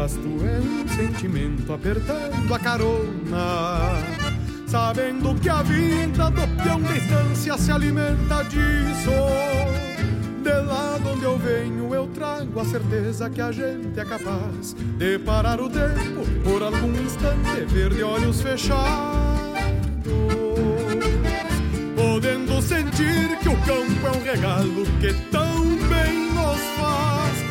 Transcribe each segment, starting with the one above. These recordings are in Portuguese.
do basto é um sentimento apertando a carona. Sabendo que a vida do peão de distância se alimenta disso. De lá de onde eu venho, eu trago a certeza que a gente é capaz de parar o tempo por algum instante, ver de olhos fechados. Podendo sentir que o campo é um regalo que tão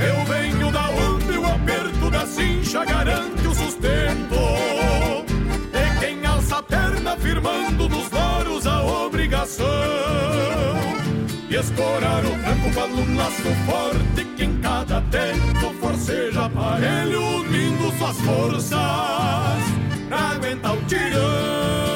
Eu venho da onde o aperto da cincha garante o sustento. De quem alça a perna firmando nos loros a obrigação e escorar o tranco para um laço forte que em cada tempo forceja aparelho unindo suas forças pra aguentar o tirão.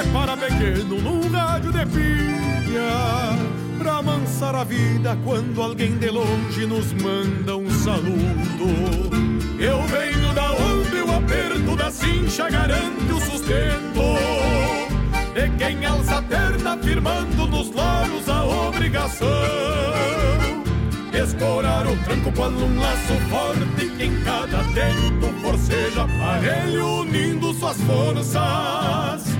separa pequeno num rádio de pilha Pra amansar a vida quando alguém de longe nos manda um saludo. Eu venho da onde o aperto da cincha garante o sustento. De quem alça a perna firmando nos loros a obrigação. Escorar o tranco com um laço forte que em cada tempo forceja aparelho unindo suas forças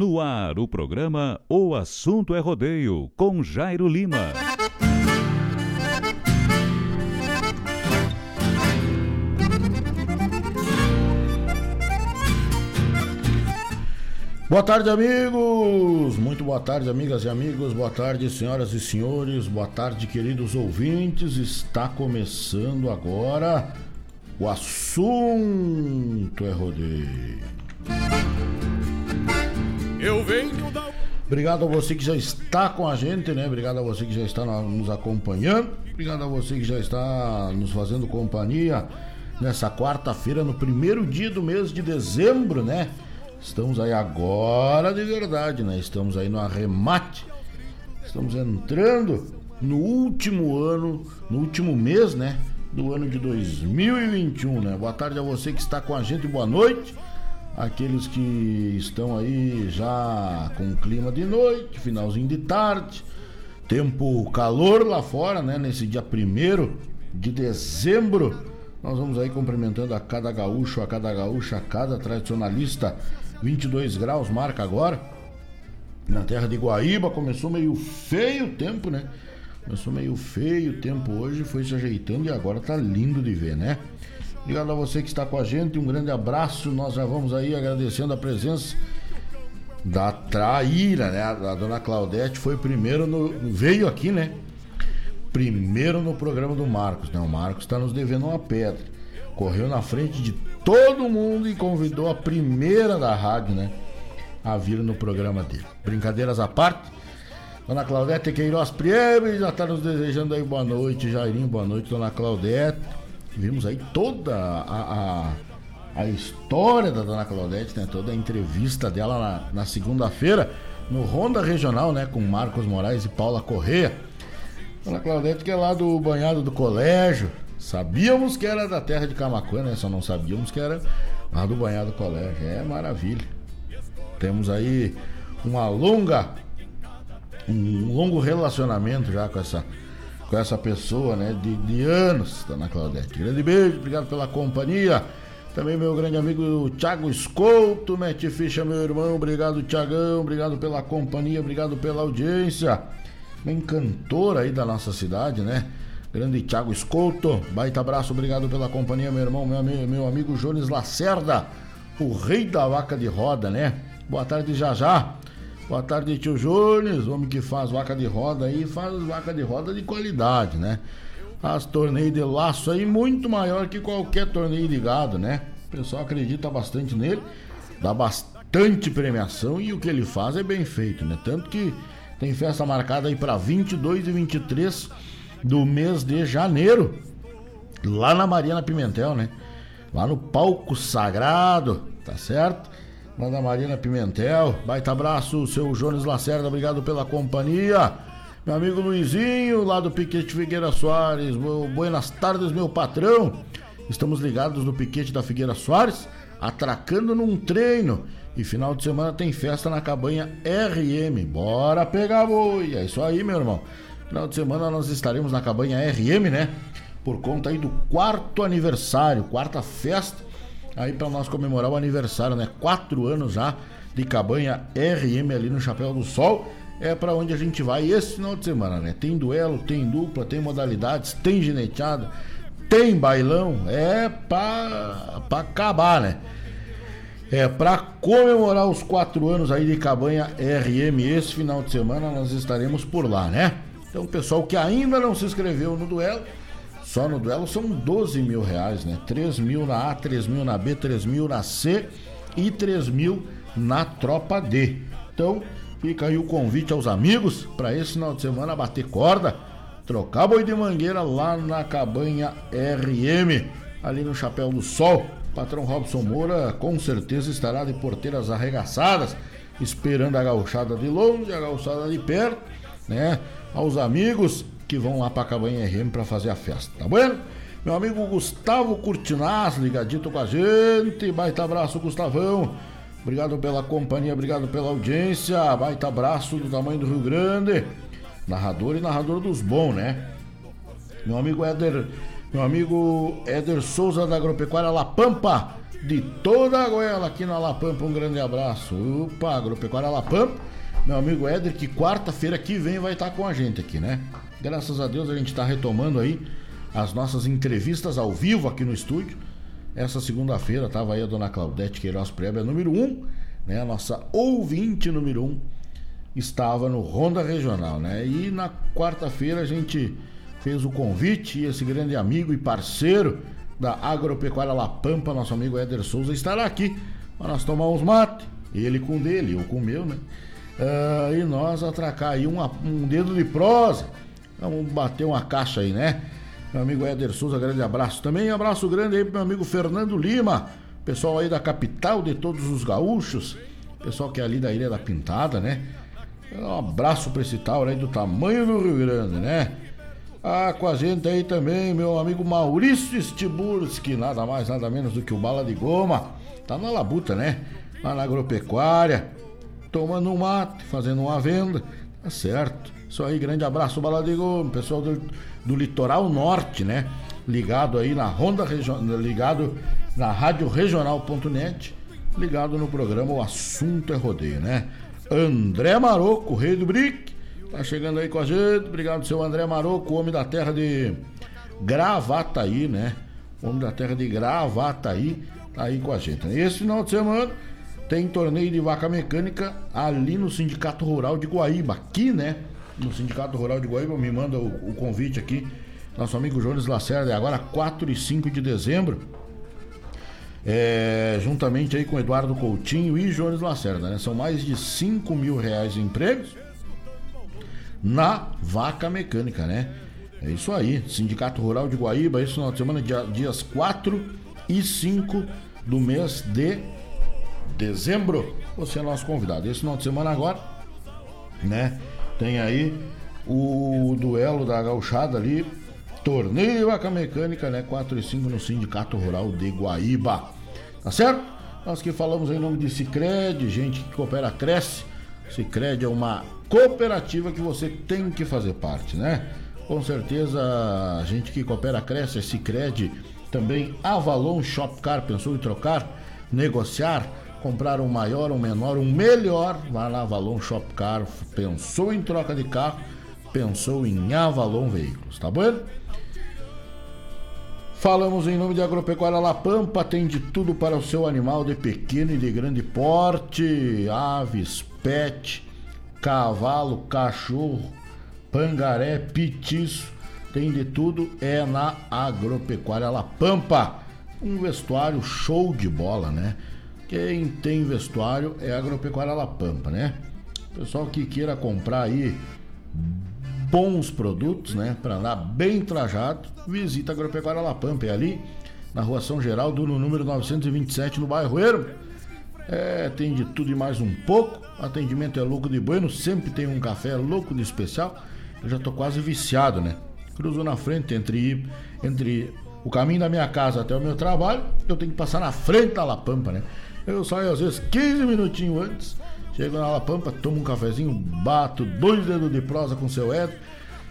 No ar, o programa O Assunto é Rodeio, com Jairo Lima. Boa tarde, amigos! Muito boa tarde, amigas e amigos. Boa tarde, senhoras e senhores. Boa tarde, queridos ouvintes. Está começando agora o assunto é rodeio. Eu venho da. Obrigado a você que já está com a gente, né? Obrigado a você que já está nos acompanhando. Obrigado a você que já está nos fazendo companhia nessa quarta-feira, no primeiro dia do mês de dezembro, né? Estamos aí agora de verdade, né? Estamos aí no arremate. Estamos entrando no último ano, no último mês, né? Do ano de 2021, né? Boa tarde a você que está com a gente, boa noite. Aqueles que estão aí já com clima de noite, finalzinho de tarde, tempo calor lá fora, né? Nesse dia primeiro de dezembro, nós vamos aí cumprimentando a cada gaúcho, a cada gaúcha, a cada tradicionalista 22 graus marca agora. Na terra de Guaíba começou meio feio o tempo, né? Começou meio feio o tempo hoje, foi se ajeitando e agora tá lindo de ver, né? Obrigado a você que está com a gente, um grande abraço. Nós já vamos aí agradecendo a presença da Traíra, né? A dona Claudete foi primeiro no. veio aqui, né? Primeiro no programa do Marcos, né? O Marcos está nos devendo uma pedra. Correu na frente de todo mundo e convidou a primeira da rádio, né? A vir no programa dele. Brincadeiras à parte. Dona Claudete Queiroz Priebe já está nos desejando aí boa noite, Jairinho, boa noite, Dona Claudete. Vimos aí toda a, a, a história da Dona Claudete, né? Toda a entrevista dela na, na segunda-feira no Ronda Regional, né? Com Marcos Moraes e Paula Correia. Dona Claudete que é lá do banhado do colégio, Sabíamos que era da terra de Camacuã, né? Só não sabíamos que era lá do Banhado Colégio. É maravilha. Temos aí uma longa um longo relacionamento já com essa com essa pessoa, né? De, de anos, Dona Claudete. Grande beijo, obrigado pela companhia. Também meu grande amigo Thiago Escolto, mete ficha, meu irmão. Obrigado, Tiagão. Obrigado pela companhia, obrigado pela audiência. Bem cantor aí da nossa cidade, né? Grande Thiago Escolto, baita abraço, obrigado pela companhia, meu irmão, meu, meu amigo Jones Lacerda, o rei da vaca de roda, né? Boa tarde, já já. Boa tarde, tio Jones, homem que faz vaca de roda aí, faz vaca de roda de qualidade, né? Faz torneio de laço aí muito maior que qualquer torneio de gado, né? O pessoal acredita bastante nele, dá bastante premiação e o que ele faz é bem feito, né? Tanto que tem festa marcada aí para 22 e 23 do mês de janeiro, lá na Mariana Pimentel, né? Lá no palco sagrado, tá certo? Lá na Mariana Pimentel. Baita abraço, seu Jones Lacerda, obrigado pela companhia. Meu amigo Luizinho, lá do Piquete Figueira Soares. Buenas tardes, meu patrão. Estamos ligados no Piquete da Figueira Soares, atracando num treino. E final de semana tem festa na cabanha RM. Bora pegar boi. É isso aí, meu irmão. Final de semana nós estaremos na cabanha RM, né? Por conta aí do quarto aniversário, quarta festa, aí para nós comemorar o aniversário, né? Quatro anos já de cabanha RM ali no Chapéu do Sol. É para onde a gente vai esse final de semana, né? Tem duelo, tem dupla, tem modalidades, tem gineteada, tem bailão. É pra acabar, né? É, para comemorar os quatro anos aí de cabanha RM esse final de semana, nós estaremos por lá, né? Então, pessoal que ainda não se inscreveu no duelo, só no duelo são 12 mil reais, né? 3 mil na A, 3 mil na B, 3 mil na C e 3 mil na tropa D. Então, fica aí o convite aos amigos para esse final de semana bater corda, trocar boi de mangueira lá na cabanha RM, ali no Chapéu do Sol. Patrão Robson Moura com certeza estará de porteiras arregaçadas, esperando a gauchada de longe, a gauchada de perto, né? aos amigos que vão lá para a Cabanha RM para fazer a festa, tá bom? Meu amigo Gustavo Curtinaz, ligadito com a gente. Baita abraço, Gustavão. Obrigado pela companhia, obrigado pela audiência. Baita abraço do tamanho do Rio Grande. Narrador e narrador dos bons, né? Meu amigo Éder, meu amigo Éder Souza da Agropecuária La Pampa, de toda a goela aqui na La Pampa. Um grande abraço. Opa, Agropecuária La Pampa meu amigo Éder, que quarta-feira que vem vai estar com a gente aqui, né? Graças a Deus a gente está retomando aí as nossas entrevistas ao vivo aqui no estúdio. Essa segunda-feira estava aí a dona Claudete Queiroz Prébia, número 1, um, né? A nossa ouvinte número um estava no Ronda Regional, né? E na quarta-feira a gente fez o convite e esse grande amigo e parceiro da Agropecuária La Pampa, nosso amigo Éder Souza, estará aqui para nós tomar uns mate, ele com dele, eu com o meu, né? Uh, e nós atracar aí uma, um dedo de prosa. Vamos bater uma caixa aí, né? Meu amigo Éder Souza, grande abraço. Também abraço grande aí pro meu amigo Fernando Lima, pessoal aí da capital de todos os gaúchos, pessoal que é ali da Ilha da Pintada, né? Um abraço pra esse tal aí do tamanho do Rio Grande, né? Ah, com a gente aí também, meu amigo Maurício Stiburski, nada mais, nada menos do que o Bala de Goma. Tá na labuta, né? Lá na agropecuária, tomando um mate, fazendo uma venda. Tá certo. Isso aí, grande abraço, Bala de Goma, pessoal do, do litoral norte, né? Ligado aí na Ronda Regional, ligado na Rádio Regional.net, ligado no programa O Assunto é Rodeio, né? André Maroco, rei do Brick Tá chegando aí com a gente. Obrigado, seu André Maroco, homem da terra de Gravataí, né? Homem da terra de Gravataí, tá aí com a gente. Esse final de semana tem torneio de vaca mecânica ali no Sindicato Rural de Guaíba. Aqui, né? No Sindicato Rural de Guaíba, me manda o, o convite aqui. Nosso amigo Jones Lacerda, agora 4 e 5 de dezembro. É, juntamente aí com Eduardo Coutinho e Jones Lacerda, né? São mais de 5 mil reais em prêmios na vaca mecânica, né? É isso aí, Sindicato Rural de Guaíba, esse final de semana, dia, dias 4 e 5 do mês de dezembro. Você é nosso convidado. Esse final de semana agora, né? Tem aí o duelo da gauchada ali, torneio vaca mecânica, né? 4 e 5 no Sindicato Rural de Guaíba. Tá certo? Nós que falamos em nome de Cicred, gente que coopera, cresce. Cicred é uma cooperativa que você tem que fazer parte, né? Com certeza, a gente que coopera cresce, esse Cicred, também Avalon Shopcar, pensou em trocar, negociar, comprar um maior, um menor, um melhor, vai lá Avalon Shopcar, pensou em troca de carro, pensou em Avalon Veículos, tá bom? Falamos em nome de Agropecuária La Pampa, tem de tudo para o seu animal de pequeno e de grande porte, aves, pet, cavalo, cachorro, pangaré, petiço, tem de tudo, é na Agropecuária La Pampa. Um vestuário show de bola, né? Quem tem vestuário é Agropecuária La Pampa, né? Pessoal que queira comprar aí bons produtos, né? Para andar bem trajado, visita a Agropecuária La Pampa. É ali na rua São Geraldo, no número 927, no bairro Ermo. É, tem de tudo e mais um pouco. Atendimento é louco de bueno, sempre tem um café louco de especial. Eu já tô quase viciado, né? Cruzo na frente entre, entre o caminho da minha casa até o meu trabalho, eu tenho que passar na frente da La Pampa, né? Eu saio às vezes 15 minutinhos antes, chego na La Pampa, tomo um cafezinho, bato dois dedos de prosa com seu Ed,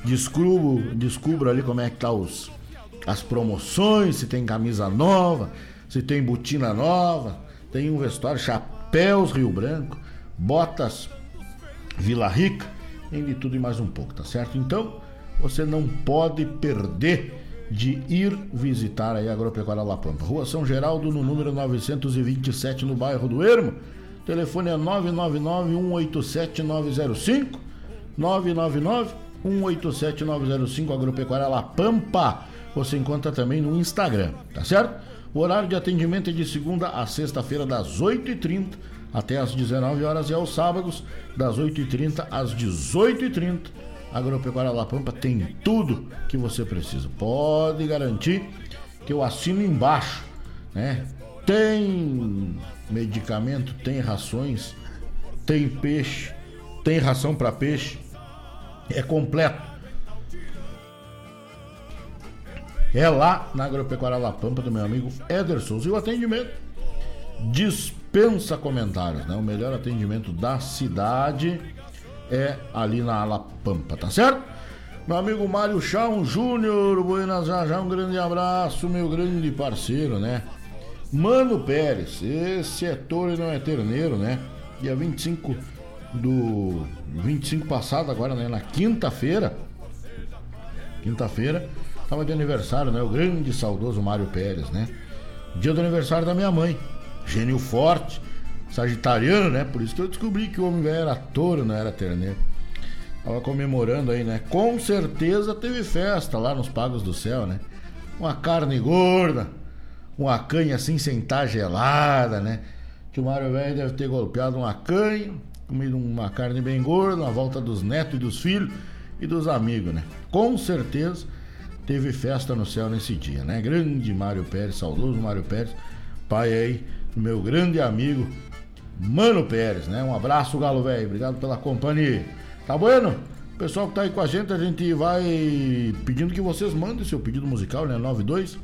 descubro, descubro ali como é que tá os, as promoções, se tem camisa nova, se tem botina nova, tem um vestuário, chapéus Rio Branco, botas Vila Rica, tem de tudo e mais um pouco, tá certo? Então, você não pode perder de ir visitar a Agropecuária La Pampa. Rua São Geraldo, no número 927, no bairro do Ermo. Telefone é 999-187-905. 999-187-905, Agropecuária La Pampa. Você encontra também no Instagram, tá certo? O horário de atendimento é de segunda a sexta-feira, das 8h30 até as 19 horas e aos sábados, das 8h30 às 18h30. Agropecuária La Pampa tem tudo que você precisa. Pode garantir que eu assino embaixo, né? Tem medicamento, tem rações, tem peixe, tem ração para peixe. É completo. É lá na Agropecuária La Pampa do meu amigo Éder Souza. E o atendimento dispensa comentários, né? O melhor atendimento da cidade é ali na La Pampa, tá certo? Meu amigo Mário Chão Júnior, Buenas já um grande abraço, meu grande parceiro, né? Mano Pérez, esse é touro e não é terneiro, né? Dia 25 do 25 passado agora, né, na quinta-feira. Quinta-feira Tava de aniversário, né? O grande saudoso Mário Pérez, né? Dia do aniversário da minha mãe. Gênio forte. Sagitariano, né? Por isso que eu descobri que o homem velho era touro, não era terneiro. Tava comemorando aí, né? Com certeza teve festa lá nos Pagos do Céu, né? Uma carne gorda, uma canha assim sem estar gelada, né? Que o Mário Velho deve ter golpeado uma canha, comido uma carne bem gorda, na volta dos netos e dos filhos e dos amigos, né? Com certeza teve festa no céu nesse dia, né? Grande Mário Pérez, saudoso Mário Pérez, pai aí, meu grande amigo Mano Pérez, né? Um abraço, Galo Velho, obrigado pela companhia. Tá bueno? Pessoal que tá aí com a gente, a gente vai pedindo que vocês mandem seu pedido musical, né? 92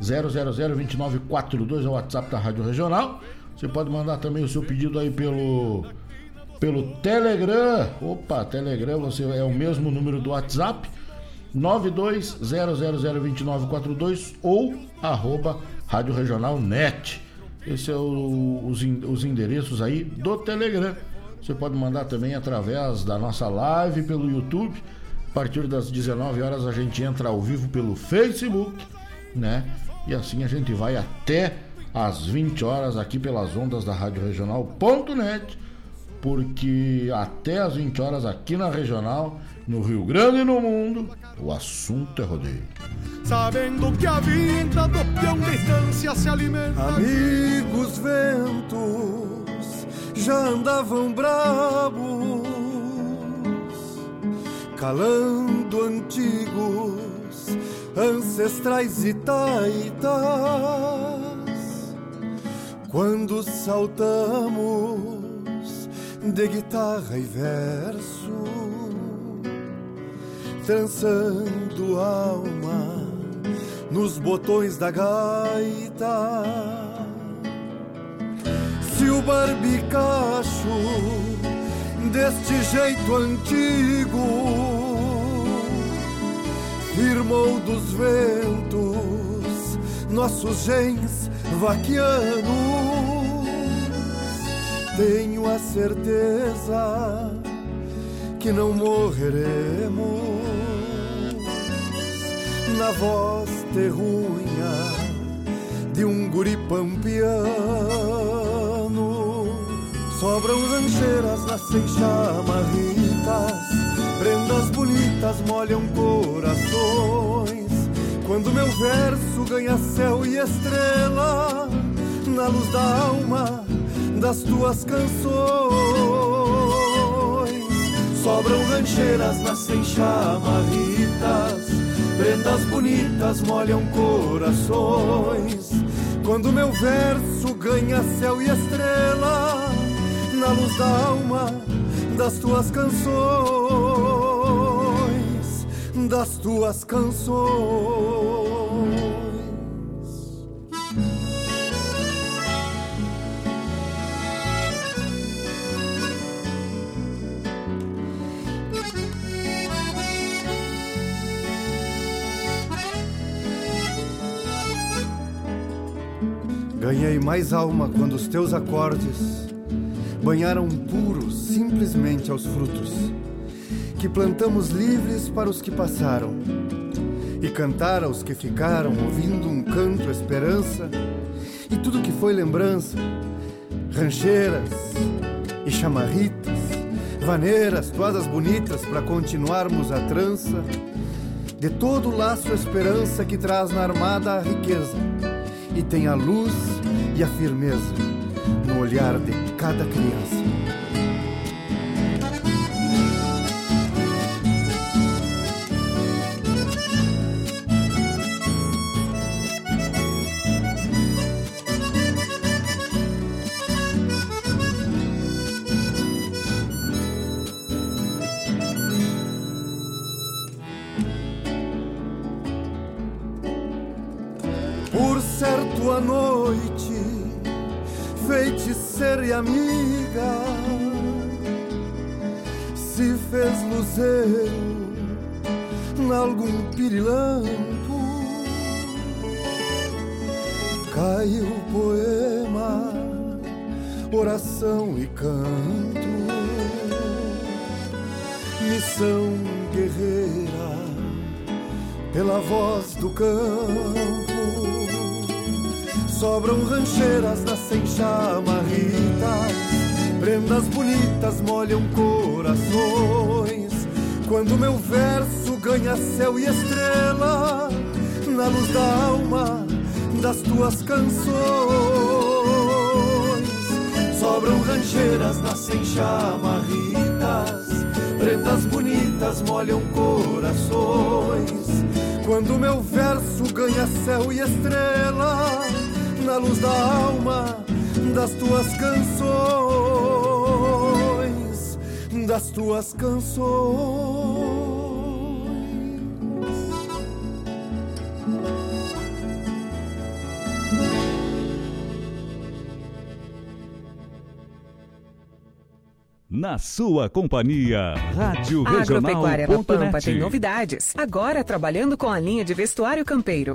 0002942 é o WhatsApp da Rádio Regional. Você pode mandar também o seu pedido aí pelo pelo Telegram. Opa, Telegram, você é o mesmo número do WhatsApp. 920002942 ou arroba Rádio Regional Net. Esse é o, os, os endereços aí do Telegram. Você pode mandar também através da nossa live pelo YouTube. A partir das 19 horas a gente entra ao vivo pelo Facebook, né? E assim a gente vai até às 20 horas aqui pelas ondas da Rádio Regional.net porque até às 20 horas aqui na regional, no Rio Grande e no mundo, o assunto é rodeio. Sabendo que a vida do peão distância se alimenta. Amigos ventos já andavam bravos, calando antigos ancestrais e taitas. Quando saltamos de guitarra e verso, trançando alma nos botões da gaita. Se o barbicacho deste jeito antigo firmou dos ventos nossos genes vaquianos tenho a certeza que não morreremos na voz terrunha de um guri pampiano. Sobram rancheiras, nascem chamarritas, prendas bonitas molham corações. Quando meu verso ganha céu e estrela, na luz da alma das tuas canções. Sobram rancheiras, nascem chamarritas, prendas bonitas molham corações. Quando meu verso ganha céu e estrela, na luz da alma das tuas canções, das tuas canções. Ganhei mais alma quando os teus acordes banharam puros simplesmente aos frutos. Que plantamos livres para os que passaram e cantar aos que ficaram ouvindo um canto esperança. E tudo que foi lembrança rancheiras e chamarritas vaneiras todas bonitas para continuarmos a trança. De todo o laço esperança que traz na armada a riqueza e tem a luz e a firmeza no olhar de cada criança. Por certo a noite feiticeira e amiga se fez luzeiro nalgum pirilampo. Caiu poema oração e canto. Missão guerreira pela voz do campo Sobram rancheiras, nascem chamarritas, prendas bonitas molham corações. Quando meu verso ganha céu e estrela, na luz da alma das tuas canções. Sobram rancheiras, nascem chamarritas, prendas bonitas molham corações. Quando meu verso ganha céu e estrela, na luz da alma das tuas canções, das tuas canções. Na sua companhia, Rádio A Agropecuária da Pampa tem novidades. Agora trabalhando com a linha de vestuário campeiro.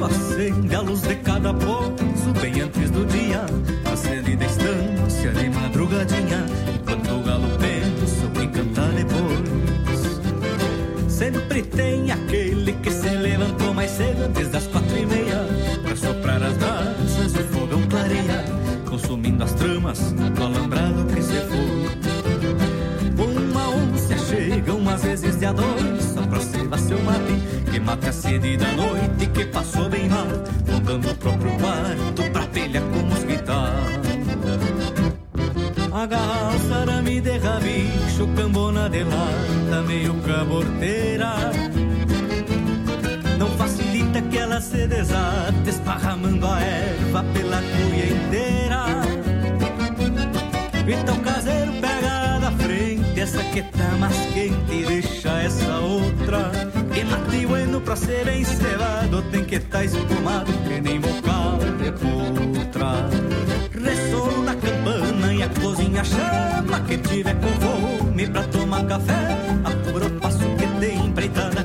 Manso acende a luz de cada pouso Bem antes do dia Acende da estância de madrugadinha Enquanto o galo pensa o cantar depois. Sempre tem aquele que se levantou mais cedo Antes das quatro e meia Pra soprar as brasas o fogão clareia Consumindo as tramas do Que mata a sede da noite Que passou bem mal Voltando pro próprio quarto Pra telha com mosquitar Agarra o sarame de rabicho Cambona de lata Meio caborteira Não facilita que ela se desate Esparramando a erva Pela cuia inteira. Então o caseiro pega da frente essa que tá mais quente deixa essa outra. Que mate bueno pra ser bem cevado tem que tá espumado que nem bocal de putra. Ressolo na campana e a cozinha chama quem tiver com fome pra tomar café. Apura o passo que tem empreitada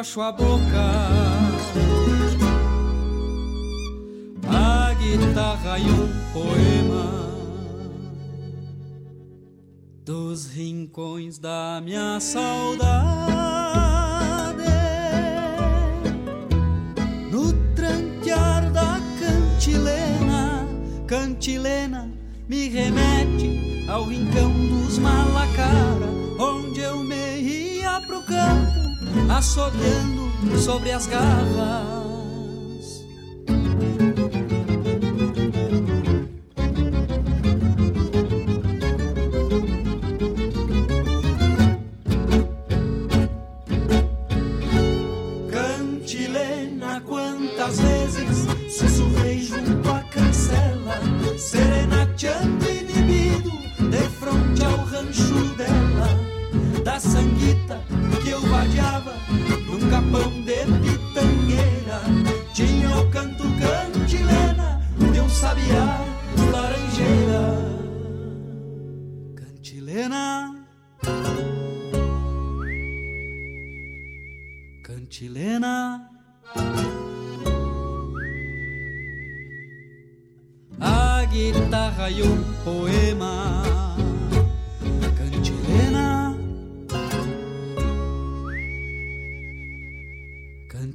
Frouxo a boca. A guitarra e um poema dos rincões da minha saudade. No tranquear da cantilena, cantilena me remete ao rincão dos Malacara, onde eu me pro campo, assobiando sobre as garras.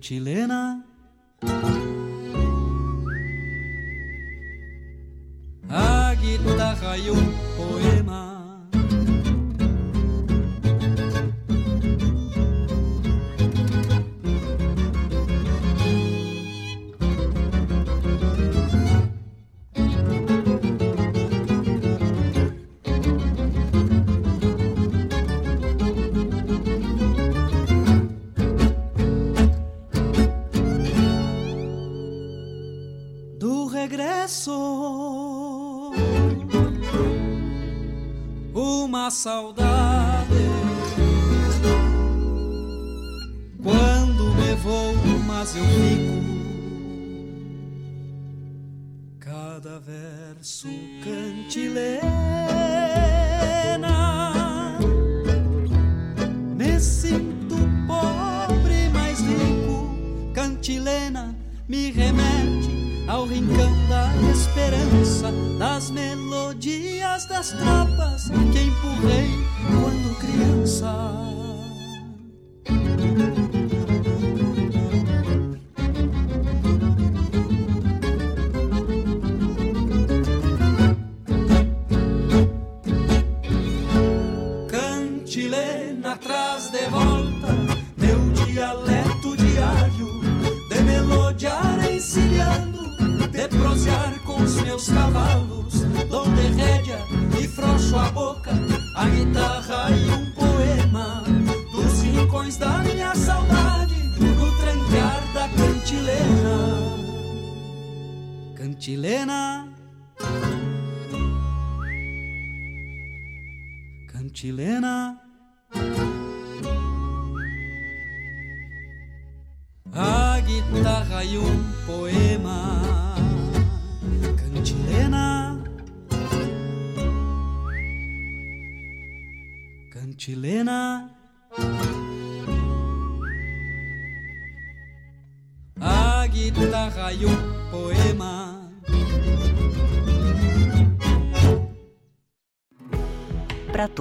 Cantilena. A saudade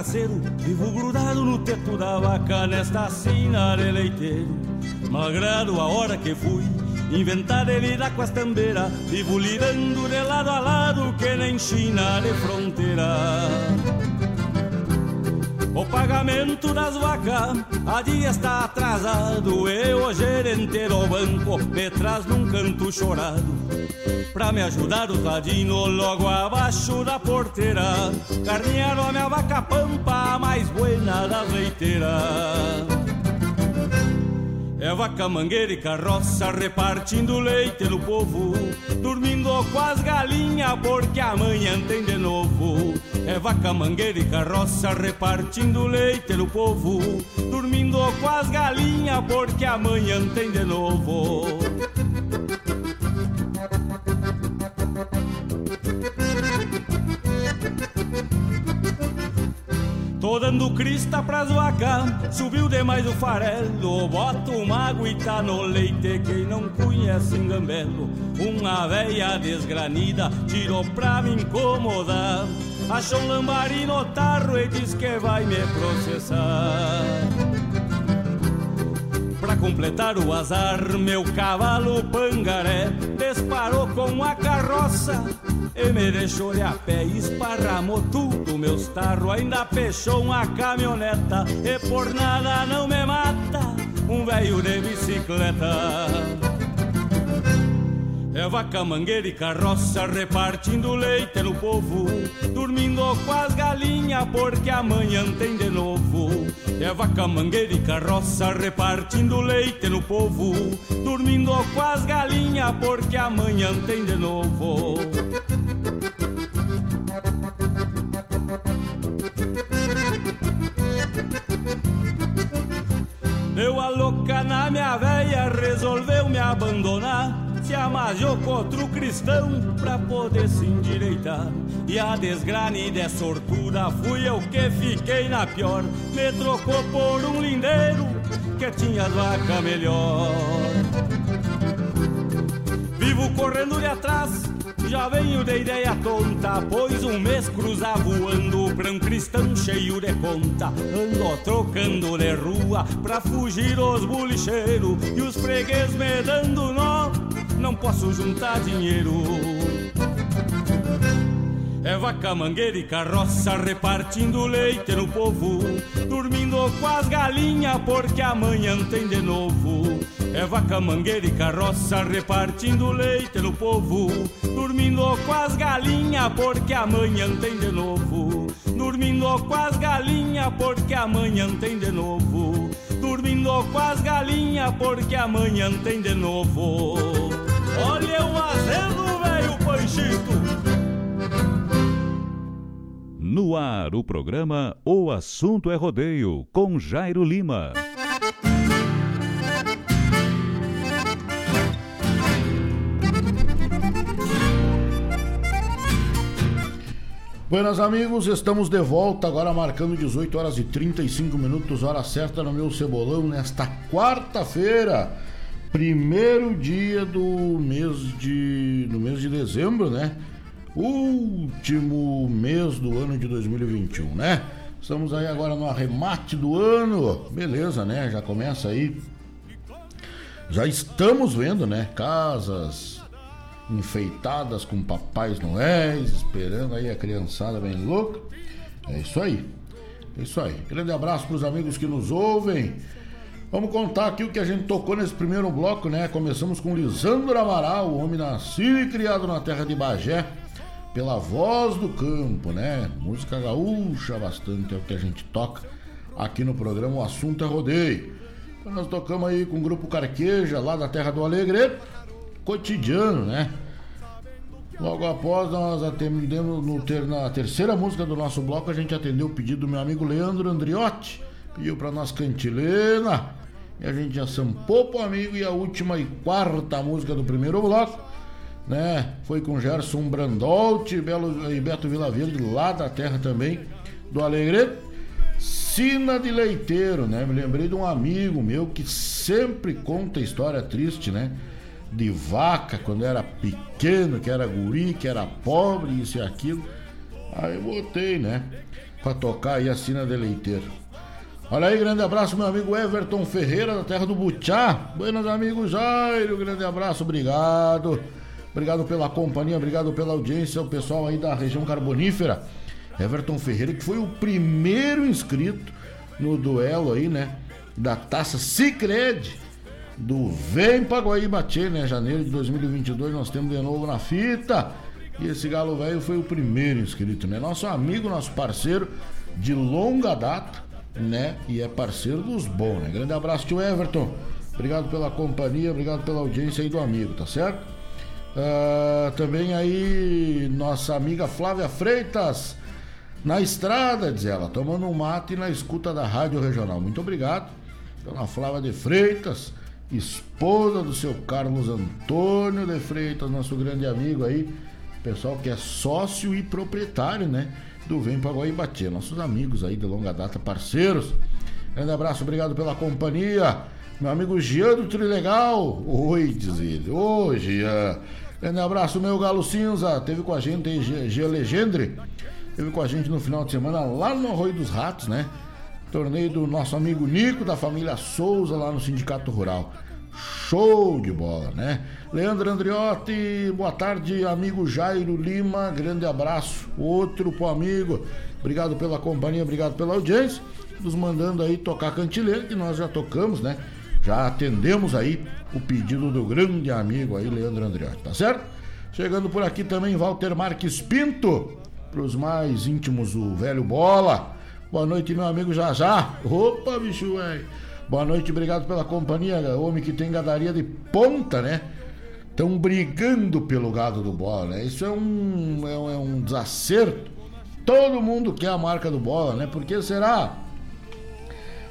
Parceiro. Vivo grudado no teto da vaca nesta sina de leiteiro. Malgrado a hora que fui inventar de vida com as tambeiras, vivo lidando de lado a lado que nem China de fronteira. O pagamento das vacas a dia está atrasado. Eu, o gerente do banco, me traz num canto chorado. Pra me ajudar o tadinho logo abaixo da porteira Carnearam a minha vaca pampa, a mais buena da leiteira É vaca mangueira e carroça repartindo leite no povo Dormindo com as galinhas porque amanhã tem de novo. É vaca mangueira e carroça repartindo leite no povo Dormindo com as galinhas porque amanhã tem de novo Tô dando crista pras vacas, subiu demais o farelo. Bota uma aguita no leite, quem não conhece engambelo. Uma véia desgranida tirou pra me incomodar. Achou um lambari no tarro e diz que vai me processar. Pra completar o azar, meu cavalo pangaré disparou com a carroça e me deixou de a pé, esparramou tudo meus tarros, ainda fechou uma caminhoneta e por nada não me mata um velho de bicicleta. É vaca mangueira e carroça repartindo leite no povo, dormindo com as galinhas porque amanhã tem de novo. É vaca mangueira e carroça repartindo leite no povo, dormindo com as galinhas porque amanhã tem de novo. Deu a louca na minha véia, resolveu me abandonar. Se amajou com outro cristão pra poder se endireitar. E a desgrane de sortura fui eu que fiquei na pior. Me trocou por um lindeiro que tinha as vacas melhor. Vivo correndo de atrás já venho de ideia tonta, pois um mês cruza voando pra um cristão cheio de conta. Ando trocando de rua pra fugir os bulicheiros e os freguês me dando nó, não posso juntar dinheiro. É vaca mangueira e carroça repartindo leite no povo, dormindo com as galinhas porque amanhã tem de novo. É vaca mangueira e carroça repartindo leite no povo, dormindo com as galinhas porque amanhã tem de novo. Dormindo com as galinhas porque amanhã tem de novo. Dormindo com as galinhas porque amanhã tem de novo. Olha o azeno, velho Panchito. No ar, o programa O Assunto é Rodeio, com Jairo Lima. Buenas amigos, estamos de volta agora marcando 18 horas e 35 minutos, hora certa no meu cebolão nesta quarta-feira, primeiro dia do mês de no mês de dezembro, né? Último mês do ano de 2021, né? Estamos aí agora no arremate do ano. Beleza, né? Já começa aí. Já estamos vendo, né? Casas, enfeitadas com papais noéis, esperando aí a criançada bem louca. É isso aí. É isso aí. Grande abraço para os amigos que nos ouvem. Vamos contar aqui o que a gente tocou nesse primeiro bloco, né? Começamos com Lisandro Amaral, o homem nascido e criado na terra de Bagé, pela voz do campo, né? Música gaúcha bastante é o que a gente toca aqui no programa O Assunto é Rodeio. Então nós tocamos aí com o grupo Carqueja, lá da terra do Alegre cotidiano, né? Logo após nós atendemos no ter, na terceira música do nosso bloco, a gente atendeu o pedido do meu amigo Leandro Andriotti. Pediu para nós cantilena. E a gente já sampou pro amigo e a última e quarta música do primeiro bloco, né? Foi com Gerson Brandolt Belo, e Beto Verde lá da terra também, do Alegre. Sina de Leiteiro, né? Me lembrei de um amigo meu que sempre conta história triste, né? De vaca quando era pequeno, que era guri, que era pobre, isso e aquilo. Aí eu botei, né? Pra tocar aí a sina de leiteiro. Olha aí, grande abraço, meu amigo Everton Ferreira, da terra do Butiá. Buenas, amigos Jairo, grande abraço, obrigado. Obrigado pela companhia, obrigado pela audiência, o pessoal aí da região carbonífera. Everton Ferreira, que foi o primeiro inscrito no duelo aí, né? Da taça Cicred do Vem pra Guaíbatê, né? Janeiro de 2022 nós temos de novo na fita. E esse galo velho foi o primeiro inscrito, né? Nosso amigo, nosso parceiro de longa data, né? E é parceiro dos bons, né? Grande abraço, tio Everton. Obrigado pela companhia, obrigado pela audiência aí do amigo, tá certo? Uh, também aí nossa amiga Flávia Freitas na estrada, diz ela, tomando um mate na escuta da Rádio Regional. Muito obrigado, dona Flávia de Freitas esposa do seu Carlos Antônio de Freitas, nosso grande amigo aí, pessoal que é sócio e proprietário, né, do Vem para Guaibatia, nossos amigos aí de longa data, parceiros. Grande abraço, obrigado pela companhia. Meu amigo Jean do Trilegal. Oi, diz ele. Oi, Jean. Grande abraço, meu Galo Cinza. Teve com a gente aí, Jean Legendre. Teve com a gente no final de semana lá no Arroio dos Ratos, né? Torneio do nosso amigo Nico, da família Souza, lá no Sindicato Rural. Show de bola, né? Leandro Andriotti, boa tarde, amigo Jairo Lima, grande abraço. Outro pro amigo, obrigado pela companhia, obrigado pela audiência. Nos mandando aí tocar cantilena, que nós já tocamos, né? Já atendemos aí o pedido do grande amigo aí, Leandro Andriotti, tá certo? Chegando por aqui também, Walter Marques Pinto, pros mais íntimos, o velho Bola. Boa noite, meu amigo Jajá. Opa, bicho, velho. Boa noite, obrigado pela companhia. Homem que tem gadaria de ponta, né? Estão brigando pelo gado do bola, né? Isso é um, é um, é um desacerto. Todo mundo quer a marca do bola, né? Por que será?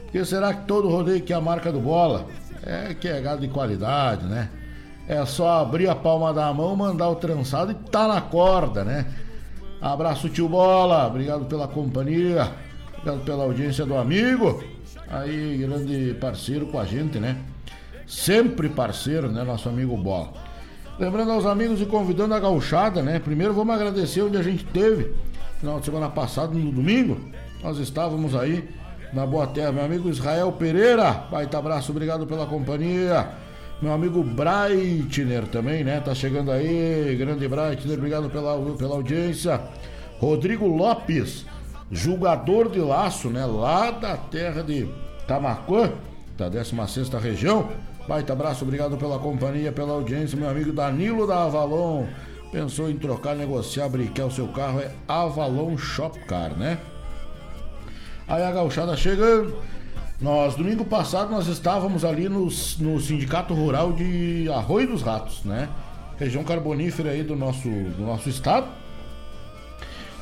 Por que será que todo rodeio quer a marca do bola? É que é gado de qualidade, né? É só abrir a palma da mão, mandar o trançado e tá na corda, né? Abraço, tio Bola. Obrigado pela companhia. Obrigado pela audiência do amigo. Aí, grande parceiro com a gente, né? Sempre parceiro, né? Nosso amigo Bola. Lembrando aos amigos e convidando a gauchada, né? Primeiro vamos agradecer onde a gente teve, final de semana passado, no domingo. Nós estávamos aí na Boa Terra. Meu amigo Israel Pereira, baita abraço, obrigado pela companhia. Meu amigo Breitner também, né? Tá chegando aí, grande Breitner, obrigado pela, pela audiência. Rodrigo Lopes, julgador de laço, né? Lá da terra de Tamacuã, da 16 região. Baita abraço, obrigado pela companhia, pela audiência, meu amigo Danilo da Avalon. Pensou em trocar, negociar, brincar o seu carro, é Avalon Shop Car, né? Aí a gauchada chegando. Nós, domingo passado, nós estávamos ali no, no Sindicato Rural de Arroio dos Ratos, né? Região carbonífera aí do nosso, do nosso estado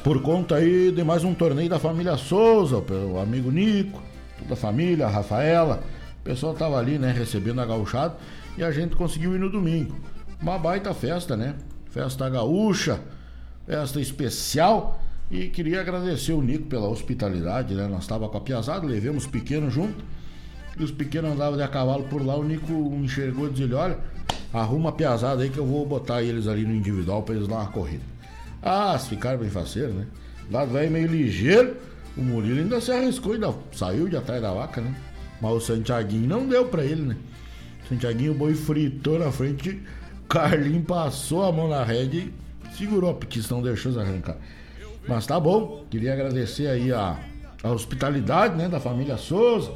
por conta aí de mais um torneio da família Souza, o amigo Nico, toda a família, a Rafaela. O pessoal tava ali, né, recebendo a gauchada e a gente conseguiu ir no domingo. Uma baita festa, né? Festa gaúcha, festa especial. E queria agradecer o Nico pela hospitalidade, né? Nós tava com a piazada, levemos os pequenos junto. E os pequenos andavam de a cavalo por lá, o Nico enxergou e disse, olha, arruma a piazada aí que eu vou botar eles ali no individual para eles dar uma corrida. Ah, ficaram bem faceiros, né? Lá velho meio ligeiro, o Murilo ainda se arriscou, ainda saiu de atrás da vaca, né? Mas o Santiaguinho não deu para ele, né? Santiaguinho, o boi fritou na frente, Carlinho passou a mão na rede e segurou a petição, não deixou se arrancar. Mas tá bom, queria agradecer aí a, a hospitalidade, né, da família Souza,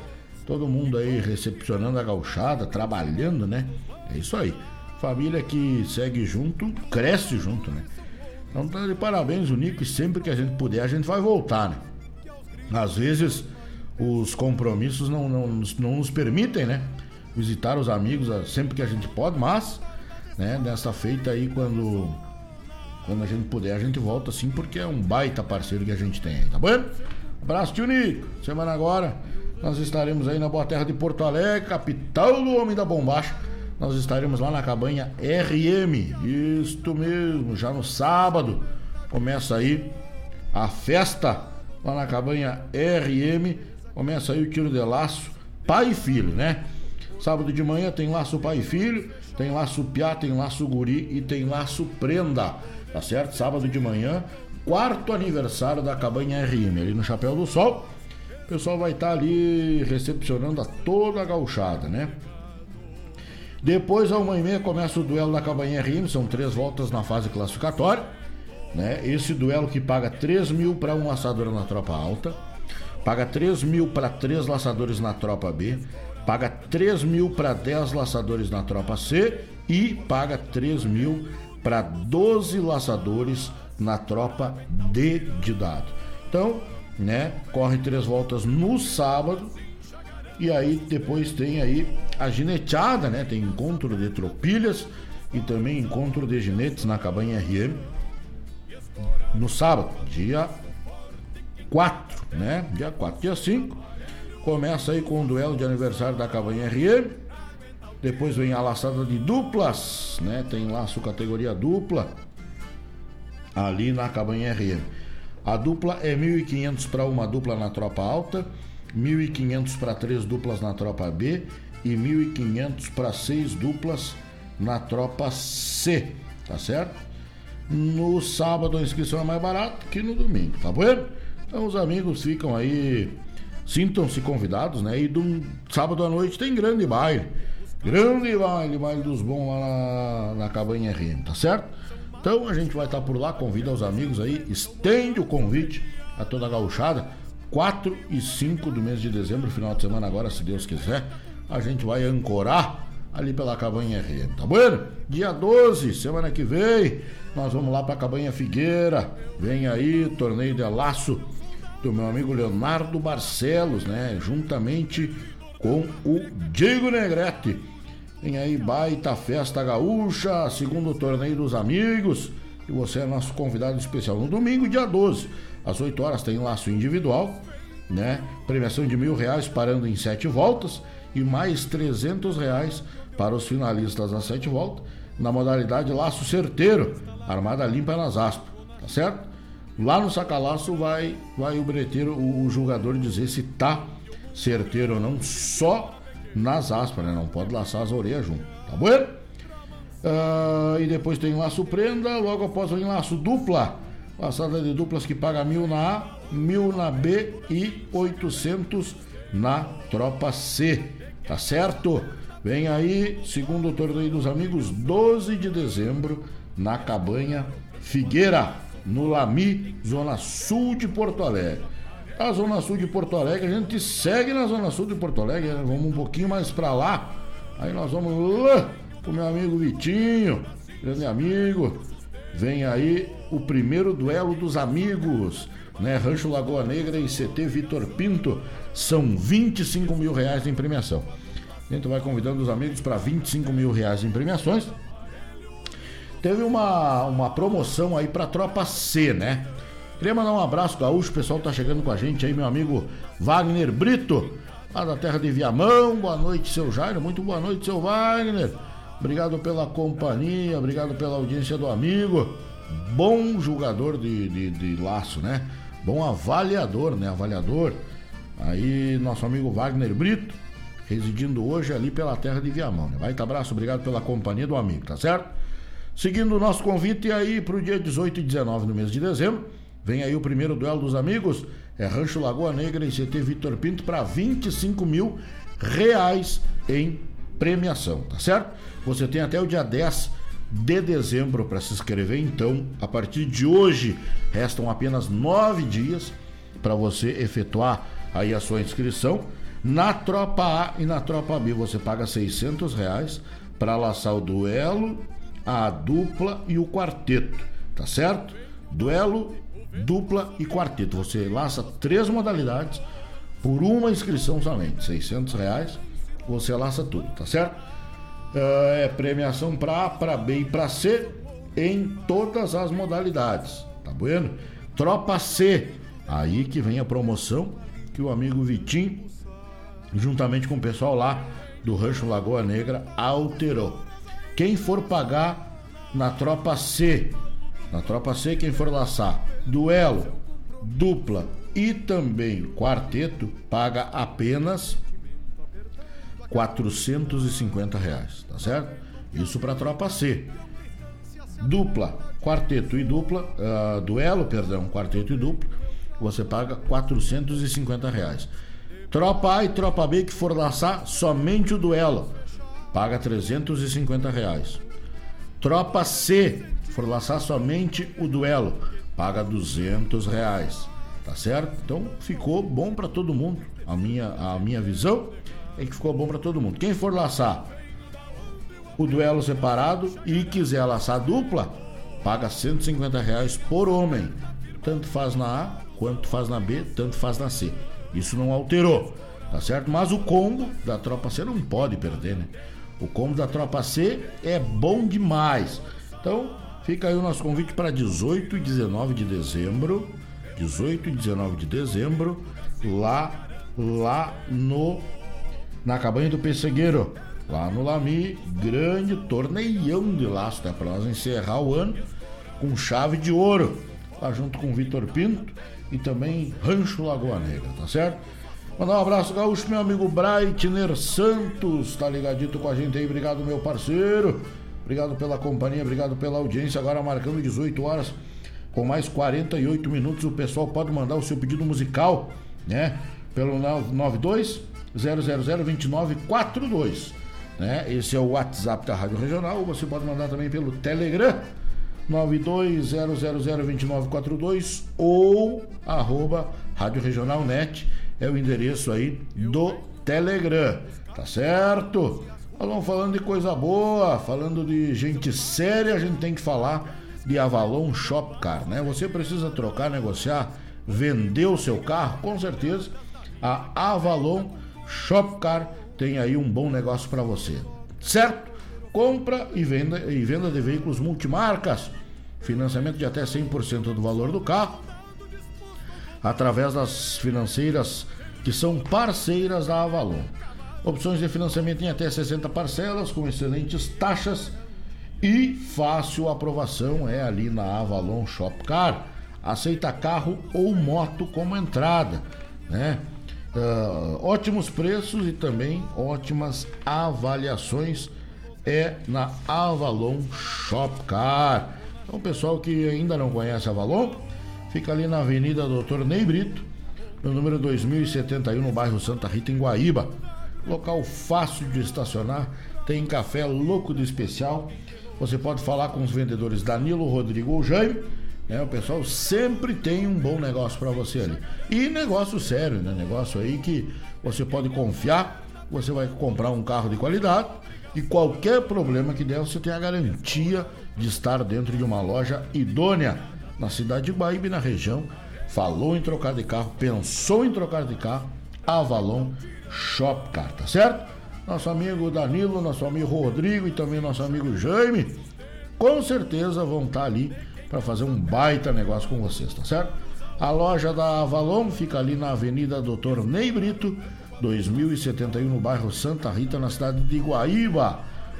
todo mundo aí recepcionando a gauchada, trabalhando, né? É isso aí. Família que segue junto, cresce junto, né? Então tá de parabéns o Nico e sempre que a gente puder a gente vai voltar, né? Às vezes os compromissos não, não, não nos permitem, né? Visitar os amigos ah, sempre que a gente pode, mas, né, dessa feita aí quando quando a gente puder, a gente volta sim, porque é um baita parceiro que a gente tem aí, tá bom? Abraço, tio Nico. Semana agora nós estaremos aí na Boa Terra de Porto Alegre, capital do Homem da Bombacha. Nós estaremos lá na cabanha RM. Isto mesmo, já no sábado. Começa aí a festa lá na cabanha RM. Começa aí o tiro de laço, pai e filho, né? Sábado de manhã tem laço pai e filho, tem laço piá, tem laço guri e tem laço prenda. Tá certo? Sábado de manhã, quarto aniversário da cabanha RM, ali no Chapéu do Sol. O pessoal vai estar tá ali recepcionando a toda a gauchada, né? Depois, a uma e meia, começa o duelo da cabanha RM, são três voltas na fase classificatória. Né? Esse duelo que paga 3 mil para um laçador na tropa alta, paga 3 mil para três laçadores na tropa B, paga 3 mil para 10 laçadores na tropa C e paga 3 mil para 12 laçadores na tropa D de dado. Então, né, corre três voltas no sábado e aí depois tem aí a gineteada, né? Tem encontro de tropilhas e também encontro de ginetes na cabanha RM no sábado, dia 4, né? Dia 4, dia 5. Começa aí com o duelo de aniversário da cabanha RM depois vem a laçada de duplas, né? Tem laço categoria dupla ali na cabanha RM. A dupla é 1.500 para uma dupla na tropa alta, 1.500 para três duplas na tropa B e 1.500 para seis duplas na tropa C, tá certo? No sábado a inscrição é mais barata que no domingo, tá bom? Então os amigos ficam aí, sintam-se convidados, né? E do sábado à noite tem grande baile. Grande baile, baile dos bons lá na, na cabanha RM, tá certo? Então a gente vai estar tá por lá, convida os amigos aí, estende o convite a toda a gauchada. 4 e 5 do mês de dezembro, final de semana agora, se Deus quiser, a gente vai ancorar ali pela Cabanha RM, tá bom? Dia 12, semana que vem, nós vamos lá pra Cabanha Figueira. Vem aí, torneio de laço do meu amigo Leonardo Barcelos, né? Juntamente com o Diego Negrete. Tem aí baita festa gaúcha, segundo torneio dos amigos. E você é nosso convidado especial. No domingo, dia 12, às 8 horas, tem laço individual, né? Premiação de mil reais parando em sete voltas e mais 300 reais para os finalistas das sete voltas, na modalidade laço certeiro, armada limpa nas aspas, tá certo? Lá no sacalaço vai, vai o breteiro, o, o jogador dizer se tá certeiro ou não, só nas aspas, né? Não pode laçar as orelhas junto, tá bom? Uh, e depois tem laço prenda, logo após vem laço dupla. Laçada de duplas que paga mil na A, mil na B e 800 na tropa C. Tá certo? Vem aí, segundo o torneio dos amigos, 12 de dezembro, na Cabanha Figueira, no Lami, zona sul de Porto Alegre a Zona Sul de Porto Alegre. A gente segue na Zona Sul de Porto Alegre, né? vamos um pouquinho mais para lá. Aí nós vamos lá pro meu amigo Vitinho, grande amigo. Vem aí o primeiro duelo dos amigos, né? Rancho Lagoa Negra e CT Vitor Pinto. São 25 mil reais em premiação. A gente vai convidando os amigos para 25 mil reais em premiações. Teve uma, uma promoção aí para tropa C, né? Queria mandar um abraço gaúcho, o pessoal tá chegando com a gente aí, meu amigo Wagner Brito, lá da terra de Viamão. Boa noite, seu Jairo. Muito boa noite, seu Wagner. Obrigado pela companhia, obrigado pela audiência do amigo. Bom jogador de, de, de laço, né? Bom avaliador, né? Avaliador. Aí, nosso amigo Wagner Brito, residindo hoje ali pela terra de Viamão. Né? Vai, abraço, obrigado pela companhia do amigo, tá certo? Seguindo o nosso convite aí para o dia 18 e 19 no mês de dezembro, Vem aí o primeiro duelo dos amigos. É Rancho Lagoa Negra e CT Vitor Pinto para 25 mil reais em premiação, tá certo? Você tem até o dia 10 de dezembro para se inscrever. Então, a partir de hoje, restam apenas nove dias para você efetuar aí a sua inscrição. Na Tropa A e na Tropa B você paga 600 reais para laçar o duelo, a dupla e o quarteto, tá certo? Duelo, dupla e quarteto. Você laça três modalidades por uma inscrição somente, 600 reais. Você laça tudo, tá certo? É premiação para A, para B e para C em todas as modalidades, tá bueno? Tropa C, aí que vem a promoção que o amigo Vitinho, juntamente com o pessoal lá do Rancho Lagoa Negra, alterou. Quem for pagar na Tropa C, na Tropa C, quem for laçar duelo, dupla e também quarteto paga apenas 450 reais, tá certo? Isso para tropa C. Dupla, quarteto e dupla, uh, duelo, perdão, quarteto e dupla, você paga 450 reais. Tropa A e tropa B que for laçar somente o duelo, paga 350 reais. Tropa C, for laçar somente o duelo, paga 200 reais, tá certo? Então ficou bom para todo mundo. A minha, a minha visão é que ficou bom para todo mundo. Quem for laçar o duelo separado e quiser laçar dupla, paga 150 reais por homem. Tanto faz na A quanto faz na B, tanto faz na C. Isso não alterou, tá certo? Mas o combo da tropa C não pode perder, né? O combo da tropa C é bom demais. Então, Fica aí o nosso convite para 18 e 19 de dezembro. 18 e 19 de dezembro, lá, lá no na cabanha do Pessegueiro, lá no Lami, grande torneião de laço, né? Para nós encerrar o ano com chave de ouro, lá junto com Vitor Pinto e também Rancho Lagoa Negra, tá certo? Mandar um abraço gaúcho, meu amigo Breitner Santos, tá ligadito com a gente aí, obrigado meu parceiro. Obrigado pela companhia, obrigado pela audiência. Agora marcando 18 horas com mais 48 minutos. O pessoal pode mandar o seu pedido musical, né? Pelo 92 0002942, né? Esse é o WhatsApp da Rádio Regional. Você pode mandar também pelo Telegram 920002942 ou arroba Rádio Regional Net é o endereço aí do Telegram, tá certo? Nós falando de coisa boa, falando de gente séria, a gente tem que falar de Avalon Shopcar, né? Você precisa trocar, negociar, vender o seu carro, com certeza a Avalon Shopcar tem aí um bom negócio para você. Certo? Compra e venda e venda de veículos multimarcas, financiamento de até 100% do valor do carro através das financeiras que são parceiras da Avalon. Opções de financiamento em até 60 parcelas, com excelentes taxas e fácil aprovação é ali na Avalon Shopcar. Aceita carro ou moto como entrada, né? Uh, ótimos preços e também ótimas avaliações é na Avalon Shopcar. Então, pessoal que ainda não conhece Avalon, fica ali na Avenida Doutor Ney Brito, no número 2071, no bairro Santa Rita, em Guaíba. Local fácil de estacionar, tem café louco de especial. Você pode falar com os vendedores Danilo, Rodrigo ou Jaime. Né? O pessoal sempre tem um bom negócio para você ali. E negócio sério, né? Negócio aí que você pode confiar. Você vai comprar um carro de qualidade e qualquer problema que der, você tem a garantia de estar dentro de uma loja idônea na cidade de Guaíba na região. Falou em trocar de carro, pensou em trocar de carro, Avalon Shopcar, tá certo? Nosso amigo Danilo, nosso amigo Rodrigo e também nosso amigo Jaime, com certeza vão estar tá ali para fazer um baita negócio com vocês, tá certo? A loja da Avalon fica ali na Avenida Doutor Ney Brito, 2071, no bairro Santa Rita, na cidade de Guaíba.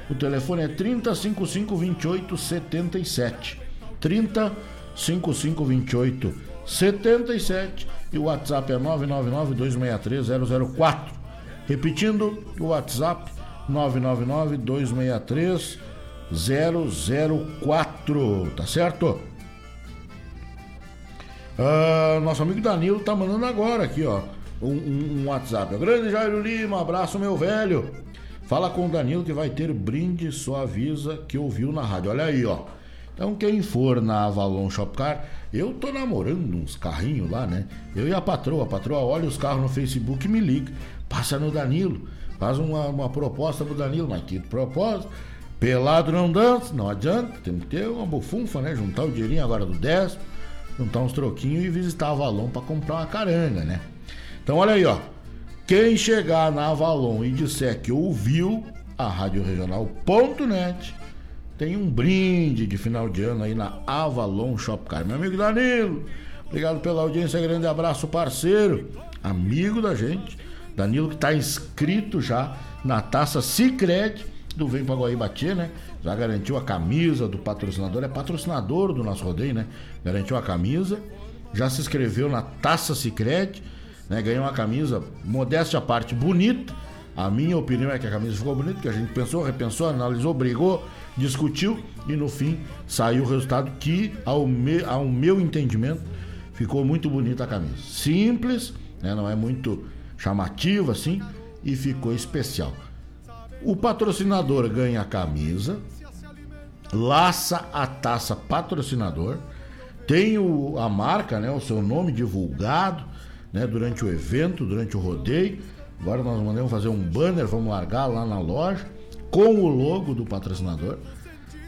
O telefone é 3055 2877. 30 5528 77 e o WhatsApp é 999 263 004. Repetindo, o WhatsApp 999 263 004, tá certo? Ah, nosso amigo Danilo tá mandando agora aqui, ó, um, um, um WhatsApp. Grande Jairo Lima, abraço meu velho. Fala com o Danilo que vai ter brinde, só avisa que ouviu na rádio. Olha aí, ó. Então quem for na Avalon Shopcar, eu tô namorando uns carrinhos lá, né? Eu e a patroa, a patroa olha os carros no Facebook e me liga. Passa no Danilo, faz uma, uma proposta pro Danilo, mas que proposta? Pelado não dança, não adianta, tem que ter uma bufunfa, né? Juntar o dinheirinho agora do décimo, juntar uns troquinhos e visitar a Avalon para comprar uma caranga, né? Então olha aí, ó. Quem chegar na Avalon e disser que ouviu a Rádio Regional.net tem um brinde de final de ano aí na Avalon Shopcar. Meu amigo Danilo, obrigado pela audiência, grande abraço, parceiro, amigo da gente. Danilo que está inscrito já na taça Cicred do Vem pra Guaíbatia, né? Já garantiu a camisa do patrocinador, é patrocinador do nosso rodeio, né? Garantiu a camisa, já se inscreveu na taça Cicred, né? Ganhou uma camisa, modéstia à parte, bonita. A minha opinião é que a camisa ficou bonita, que a gente pensou, repensou, analisou, brigou, discutiu e no fim saiu o resultado que, ao, me, ao meu entendimento, ficou muito bonita a camisa. Simples, né? não é muito chamativa assim, e ficou especial. O patrocinador ganha a camisa, laça a taça patrocinador, tem o, a marca, né, o seu nome divulgado né, durante o evento, durante o rodeio. Agora nós mandamos fazer um banner, vamos largar lá na loja com o logo do patrocinador.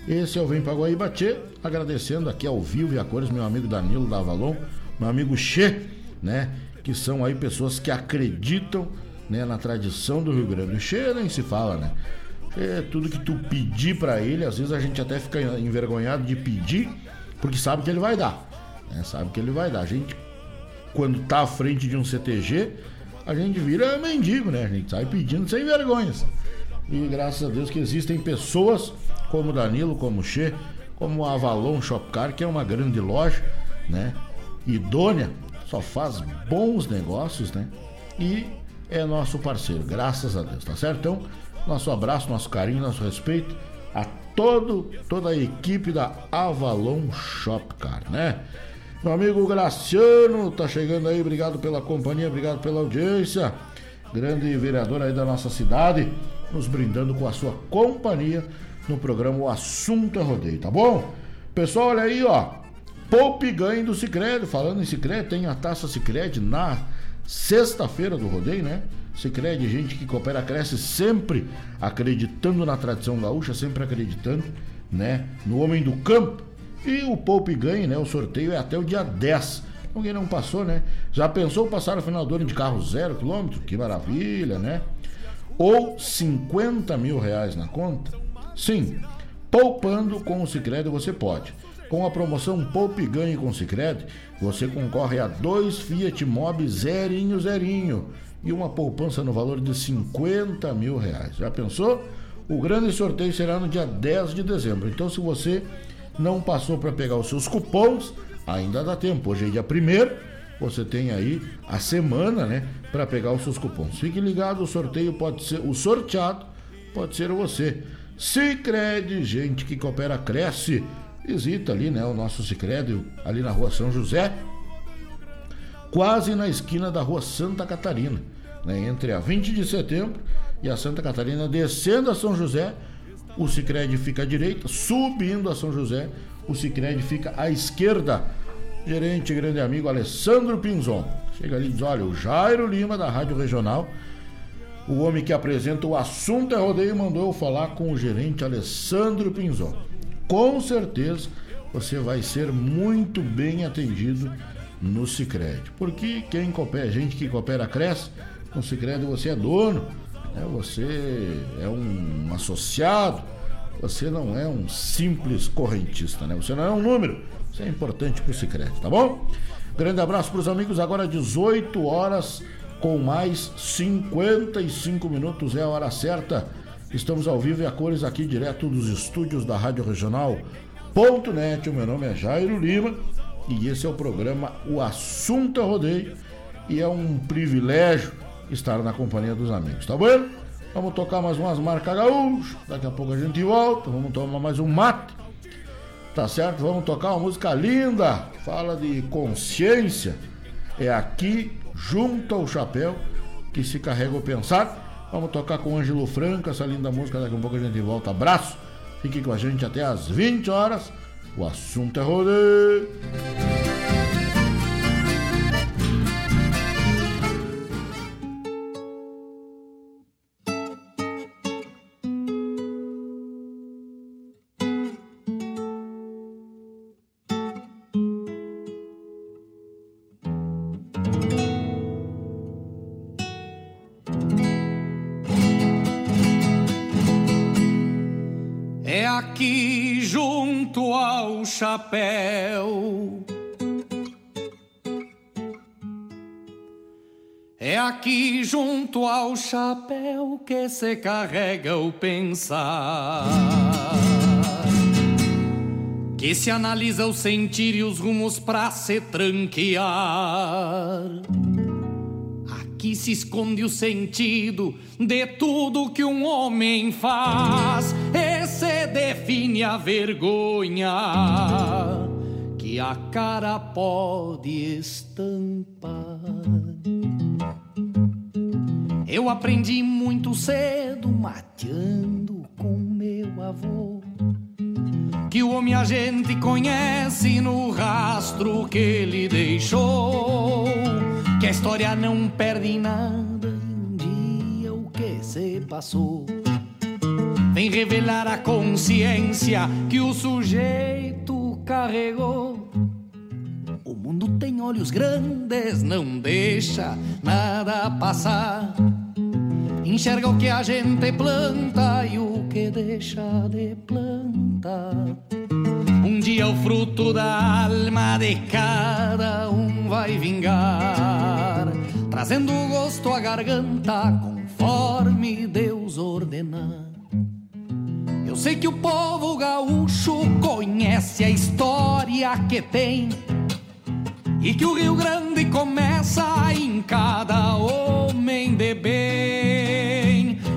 Esse é o Vem para Guaíbatê, agradecendo aqui ao vivo e a cores meu amigo Danilo da Avalon, meu amigo Che, né? Que são aí pessoas que acreditam né, na tradição do Rio Grande. O Che nem se fala, né? É tudo que tu pedir para ele, às vezes a gente até fica envergonhado de pedir, porque sabe que ele vai dar. Né? Sabe que ele vai dar. A gente, quando tá à frente de um CTG, a gente vira mendigo, né? A gente sai pedindo sem vergonhas. E graças a Deus que existem pessoas como Danilo, como Che, como a Avalon Shopcar, que é uma grande loja, né? Idônea, só faz bons negócios, né? E é nosso parceiro, graças a Deus, tá certo? Então, nosso abraço, nosso carinho, nosso respeito a todo, toda a equipe da Avalon Shopcar, né? Meu amigo Graciano tá chegando aí, obrigado pela companhia, obrigado pela audiência. Grande vereador aí da nossa cidade, nos brindando com a sua companhia no programa O Assunto é Rodeio, tá bom? Pessoal, olha aí, ó. Poupe ganho do Cicred. Falando em Cicred, tem a taça Cicred na sexta-feira do rodeio, né? Cicred, gente que coopera, cresce sempre acreditando na tradição gaúcha, sempre acreditando, né? No homem do campo. E o Poupe ganha, né? O sorteio é até o dia 10. Então quem não passou, né? Já pensou passar o final do ano de carro zero quilômetro? Que maravilha, né? Ou 50 mil reais na conta? Sim, poupando com o Cicred você pode. Com a promoção Poupe Ganhe com o Cicred, você concorre a dois Fiat Mobi zerinho zerinho e uma poupança no valor de 50 mil reais. Já pensou? O grande sorteio será no dia 10 de dezembro. Então, se você não passou para pegar os seus cupons, ainda dá tempo. Hoje é dia 1 você tem aí a semana, né, para pegar os seus cupons. Fique ligado, o sorteio pode ser o sorteado, pode ser você. Sicredi, gente que coopera cresce. Visita ali, né, o nosso Sicredi ali na Rua São José, quase na esquina da Rua Santa Catarina, né, entre a 20 de setembro e a Santa Catarina, descendo a São José, o Sicredi fica à direita, subindo a São José, o Sicredi fica à esquerda. Gerente grande amigo Alessandro Pinzon. Chega ali e diz: olha, o Jairo Lima da Rádio Regional o homem que apresenta o assunto é rodeio mandou eu falar com o gerente Alessandro Pinzon. Com certeza você vai ser muito bem atendido no Sicredi, porque quem coopera, gente que coopera cresce, no Sicredi você é dono, né? você é um associado, você não é um simples correntista, né? Você não é um número, isso é importante para o Sicredi, tá bom? Grande abraço para os amigos. Agora 18 horas com mais 55 minutos é a hora certa. Estamos ao vivo e a cores aqui direto dos estúdios da Rádio Regional. Ponto .net. O meu nome é Jairo Lima e esse é o programa O Assunto é Rodeio e é um privilégio estar na companhia dos amigos, tá bom? Vamos tocar mais umas marcas gaúchas, daqui a pouco a gente volta, vamos tomar mais um mate, tá certo? Vamos tocar uma música linda, fala de consciência, é aqui junto ao chapéu que se carrega o pensar. Vamos tocar com Ângelo Franco, essa linda música, daqui a pouco a gente volta. Abraço, fique com a gente até às 20 horas. O assunto é rodeio. Chapéu. É aqui junto ao chapéu que se carrega o pensar. Que se analisa o sentir e os rumos pra se tranquear. Aqui se esconde o sentido de tudo que um homem faz se define a vergonha que a cara pode estampar. Eu aprendi muito cedo, mateando com meu avô, que o homem a gente conhece no rastro que ele deixou, que a história não perde nada um dia o que se passou vem revelar a consciência que o sujeito carregou. O mundo tem olhos grandes, não deixa nada passar. Enxerga o que a gente planta e o que deixa de plantar. Um dia o fruto da alma de cada um vai vingar, trazendo gosto à garganta conforme Deus ordenar. Eu sei que o povo gaúcho conhece a história que tem e que o Rio Grande começa em cada homem de bem.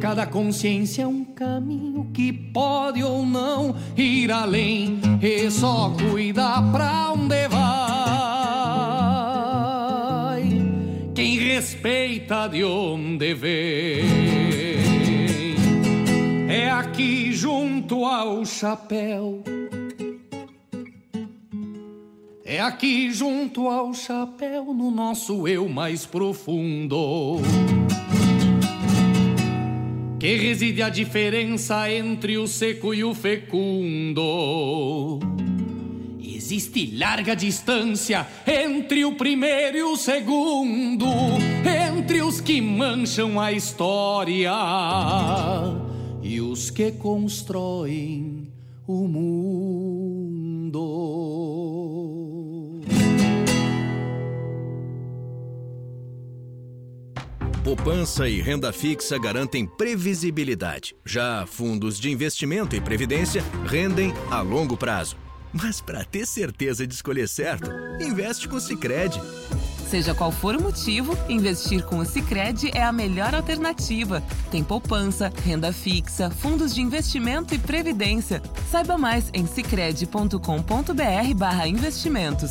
Cada consciência é um caminho que pode ou não ir além, e só cuida pra onde vai. Quem respeita de onde vem. É aqui junto ao chapéu é aqui junto ao chapéu, no nosso eu mais profundo, que reside a diferença entre o seco e o fecundo. Existe larga distância entre o primeiro e o segundo, entre os que mancham a história e os que constroem o mundo. Poupança e renda fixa garantem previsibilidade. Já fundos de investimento e previdência rendem a longo prazo. Mas para ter certeza de escolher certo, investe com o Sicredi. Seja qual for o motivo, investir com o Sicredi é a melhor alternativa. Tem poupança, renda fixa, fundos de investimento e previdência. Saiba mais em sicredi.com.br/investimentos.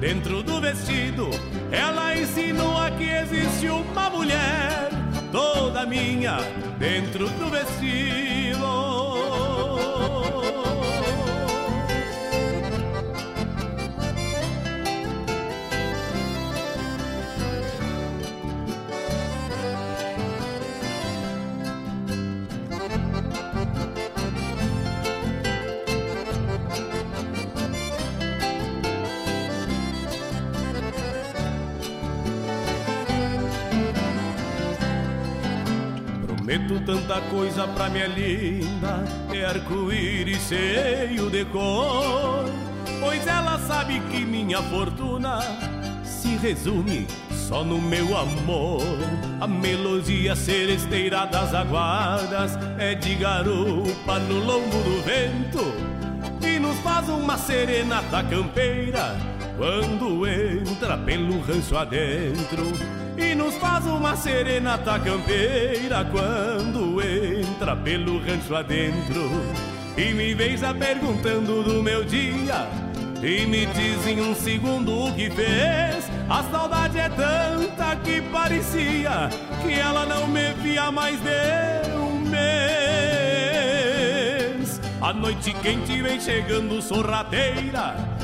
dentro do vestido. Ela insinua que existe uma mulher toda minha dentro do vestido. Prometo tanta coisa pra minha linda, é arco-íris cheio de cor. Pois ela sabe que minha fortuna se resume só no meu amor. A melodia seresteira das aguadas é de garupa no lombo do vento e nos faz uma serenata campeira quando entra pelo rancho adentro e nos faz uma serenata campeira quando entra pelo rancho adentro e me veja perguntando do meu dia e me diz em um segundo o que fez. A saudade é tanta que parecia que ela não me via mais de um mês. A noite quente vem chegando sorrateira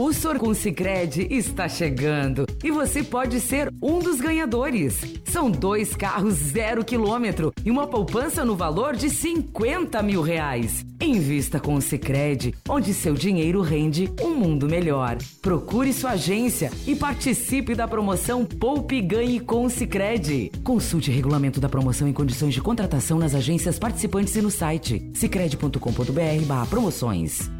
O Sorcum Sicredi está chegando e você pode ser um dos ganhadores. São dois carros zero quilômetro e uma poupança no valor de 50 mil reais. Invista com o Sicredi, onde seu dinheiro rende um mundo melhor. Procure sua agência e participe da promoção Poupe Ganhe com o Sicredi. Consulte regulamento da promoção e condições de contratação nas agências participantes e no site sicredi.com.br/promoções.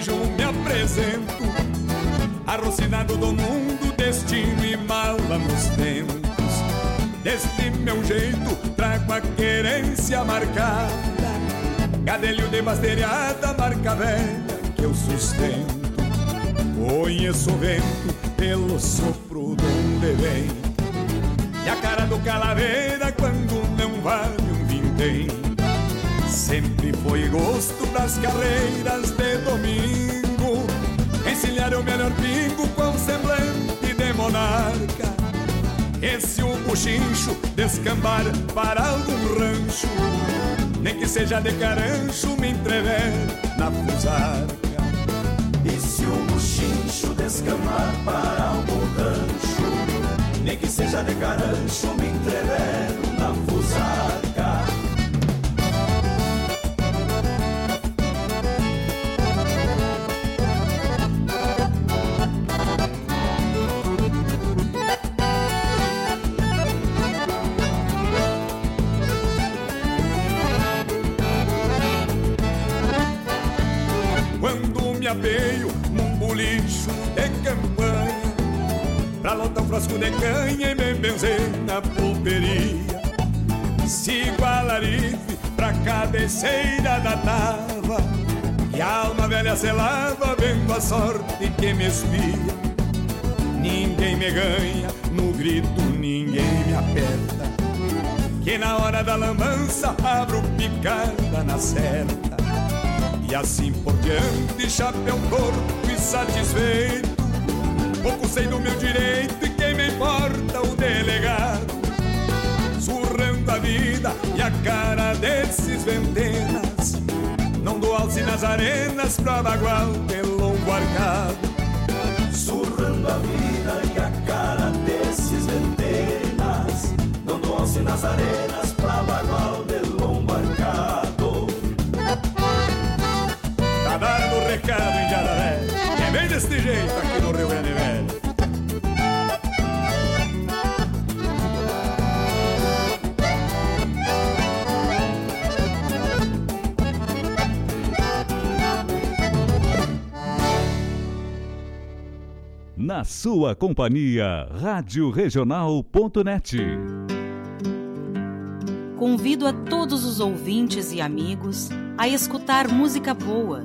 Tchê! Arrocinado do mundo, destino e mala nos ventos Deste meu jeito, trago a querência marcada. Gadelho de basteriada, marca velha que eu sustento. Conheço o vento pelo sopro de onde vem. E a cara do calaveira quando não vale um vintém Sempre foi gosto das carreiras de domingo. Encilhar o melhor pingo com semblante de monarca. Esse o buchincho descambar para algum rancho. Nem que seja de carancho me entrever na fusarca. E se o buchincho descambar para algum rancho? Nem que seja de carancho me entrever apeio num bolicho de campanha. Pra lotar um frasco de canha e me benzer na pulperia. Sigo a larife pra cabeceira da tava E a alma velha se lava vendo a sorte que me espia. Ninguém me ganha, no grito ninguém me aperta. Que na hora da lambança abro picada na certa. E assim por diante, chapéu corpo e satisfeito. Pouco sei do meu direito e quem me importa o delegado. Surrando a vida e a cara desses ventenas Não dou alce nas arenas pra bagual de longo arcado. Surrando a vida e a cara desses ventenas Não dou alce nas arenas pra bagual de longo dando o recado em Jararé É bem deste jeito aqui no Rio Grande Velho. Na sua companhia, Rádio Regional.net. Convido a todos os ouvintes e amigos a escutar música boa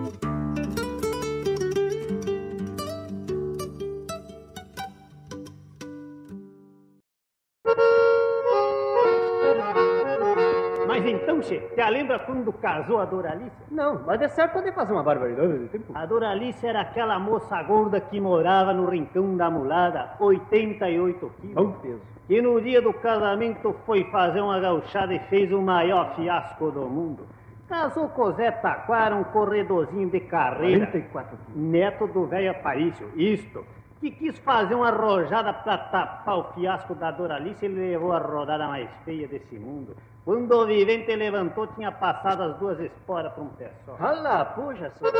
Lembra quando casou a Doralice? Não, mas é certo poder fazer uma barbaridade. A Doralice era aquela moça gorda que morava no rincão da mulada, 88 quilos. Bom peso. E no dia do casamento foi fazer uma gauchada e fez o maior fiasco do mundo. Casou com Zé Taquara, um corredorzinho de carreira. 44 quilos. Neto do velho Aparício, isto que quis fazer uma arrojada para tapar o fiasco da Doralice, ele levou a rodada mais feia desse mundo. Quando o vivente levantou, tinha passado as duas esporas para um pé só. Olha, puxa, senhor.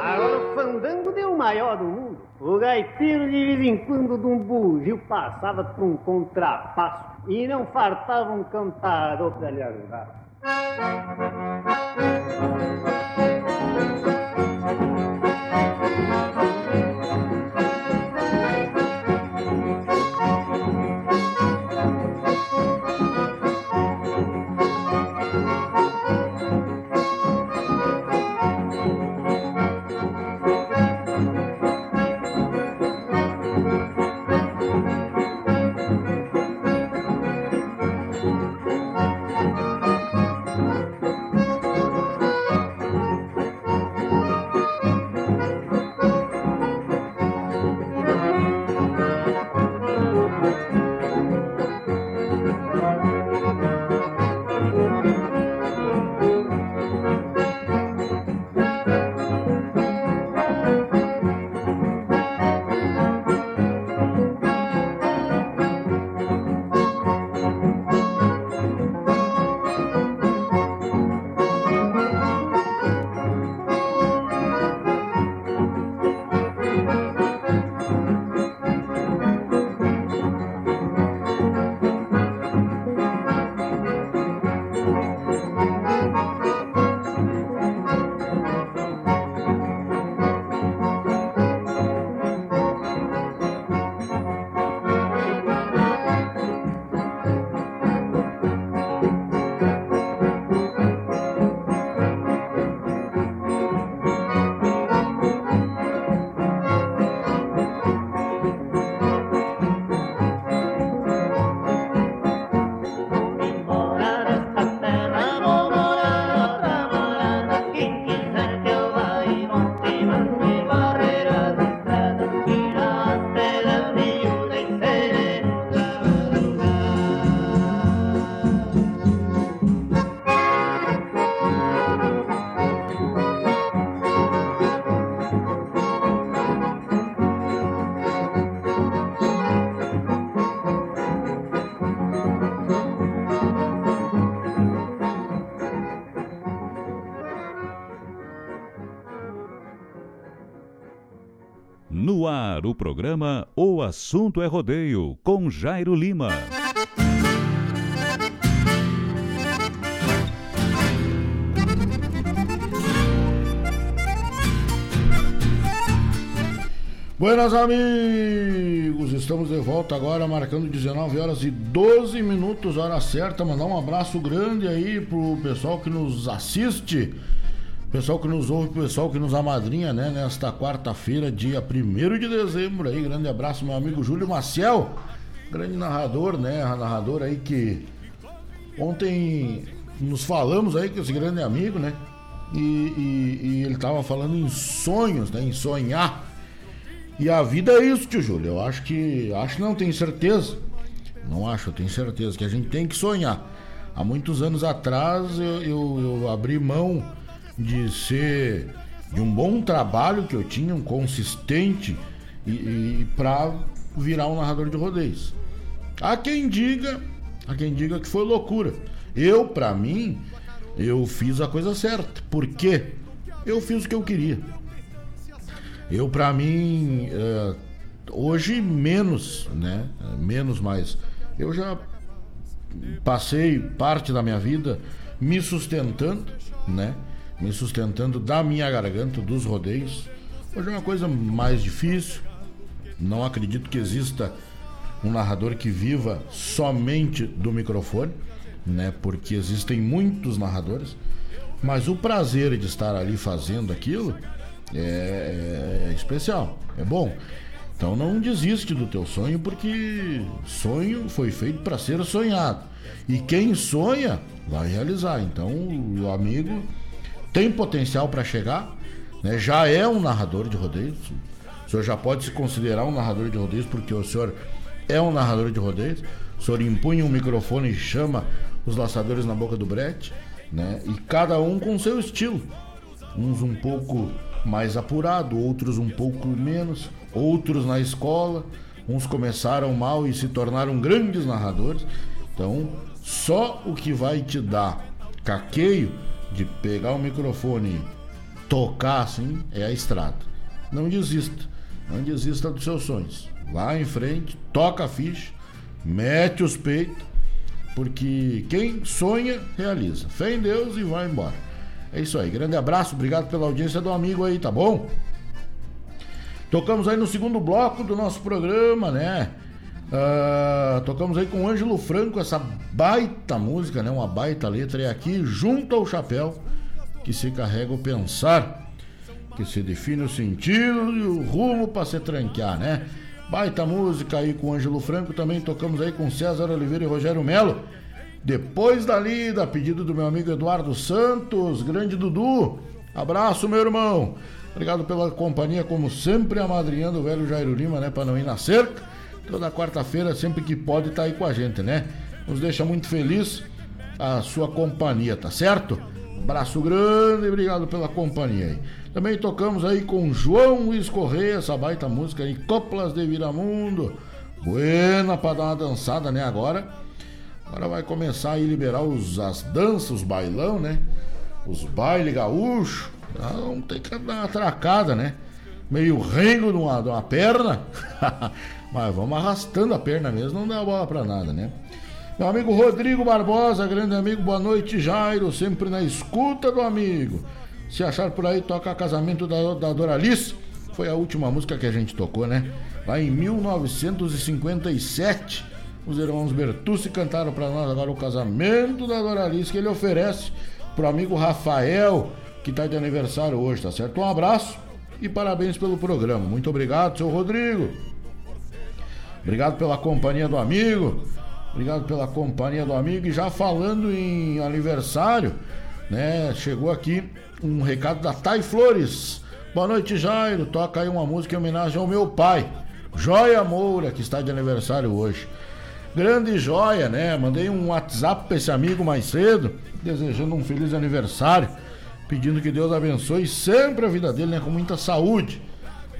Agora o fandango deu o maior do mundo. O gaiteiro, de vez em quando, de um bugio, passava por um contrapasso e não fartava um cantador para lhe ajudar. Programa O Assunto é Rodeio, com Jairo Lima. Buenas amigos, estamos de volta agora marcando 19 horas e 12 minutos, hora certa. Mandar um abraço grande aí pro pessoal que nos assiste, pessoal que nos ouve, pessoal que nos amadrinha, né? Nesta quarta-feira, dia 1 de dezembro aí. Grande abraço, meu amigo Júlio Maciel, grande narrador, né? Narrador aí que ontem nos falamos aí com esse grande amigo, né? E, e, e ele tava falando em sonhos, né? Em sonhar. E a vida é isso, tio Júlio. Eu acho que. Acho não, tenho certeza. Não acho, eu tenho certeza que a gente tem que sonhar. Há muitos anos atrás eu, eu, eu abri mão de ser. de um bom trabalho que eu tinha, um consistente, e, e para virar um narrador de rodeios. Há quem diga, há quem diga que foi loucura. Eu, para mim, eu fiz a coisa certa. Por quê? Eu fiz o que eu queria. Eu, para mim, é, hoje menos, né? Menos, mas eu já passei parte da minha vida me sustentando, né? Me sustentando da minha garganta, dos rodeios. Hoje é uma coisa mais difícil. Não acredito que exista um narrador que viva somente do microfone, né? Porque existem muitos narradores. Mas o prazer de estar ali fazendo aquilo é, é, é especial, é bom. Então não desiste do teu sonho porque sonho foi feito para ser sonhado. E quem sonha vai realizar. Então o amigo tem potencial para chegar, né? já é um narrador de rodeios. O senhor já pode se considerar um narrador de rodeios porque o senhor é um narrador de rodeios. O senhor impunha um microfone e chama os laçadores na boca do brete, né? E cada um com seu estilo. Uns um pouco mais apurado, outros um pouco menos, outros na escola, uns começaram mal e se tornaram grandes narradores. Então, só o que vai te dar caqueio de pegar o microfone tocar assim é a estrada. Não desista, não desista dos seus sonhos. Vá em frente, toca a ficha, mete os peitos, porque quem sonha realiza. Fé em Deus e vai embora. É isso aí. Grande abraço, obrigado pela audiência do amigo aí, tá bom? Tocamos aí no segundo bloco do nosso programa, né? Uh, tocamos aí com Ângelo Franco essa baita música, né? Uma baita letra. E aqui, junto ao chapéu, que se carrega o pensar, que se define o sentido e o rumo para se tranquear, né? Baita música aí com Ângelo Franco. Também tocamos aí com César Oliveira e Rogério Melo. Depois da lida, pedido do meu amigo Eduardo Santos, grande Dudu. Abraço, meu irmão. Obrigado pela companhia, como sempre, amadrinhando o velho Jairo Lima, né? Pra não ir na cerca. Toda quarta-feira, sempre que pode, tá aí com a gente, né? Nos deixa muito feliz a sua companhia, tá certo? Abraço grande, obrigado pela companhia aí. Também tocamos aí com João Luiz Correia, essa baita música aí, Coplas de Viramundo. Buena pra dar uma dançada, né? Agora Agora vai começar a liberar os, as danças, os bailão, né? Os bailes gaúchos. Vamos ter que dar uma tracada, né? Meio rengo de uma, de uma perna. Mas vamos arrastando a perna mesmo, não dá bola pra nada, né? Meu amigo Rodrigo Barbosa, grande amigo, boa noite, Jairo, sempre na escuta do amigo. Se achar por aí, toca Casamento da, da Doralice. Foi a última música que a gente tocou, né? Lá em 1957. Os irmãos Bertucci cantaram para nós agora o casamento da Doralice que ele oferece pro amigo Rafael, que está de aniversário hoje, tá certo? Um abraço e parabéns pelo programa. Muito obrigado, seu Rodrigo. Obrigado pela companhia do amigo. Obrigado pela companhia do amigo. E já falando em aniversário, né? Chegou aqui um recado da Thay Flores. Boa noite, Jairo. Toca aí uma música em homenagem ao meu pai, Joia Moura, que está de aniversário hoje. Grande joia, né? Mandei um WhatsApp pra esse amigo mais cedo, desejando um feliz aniversário, pedindo que Deus abençoe sempre a vida dele, né? Com muita saúde,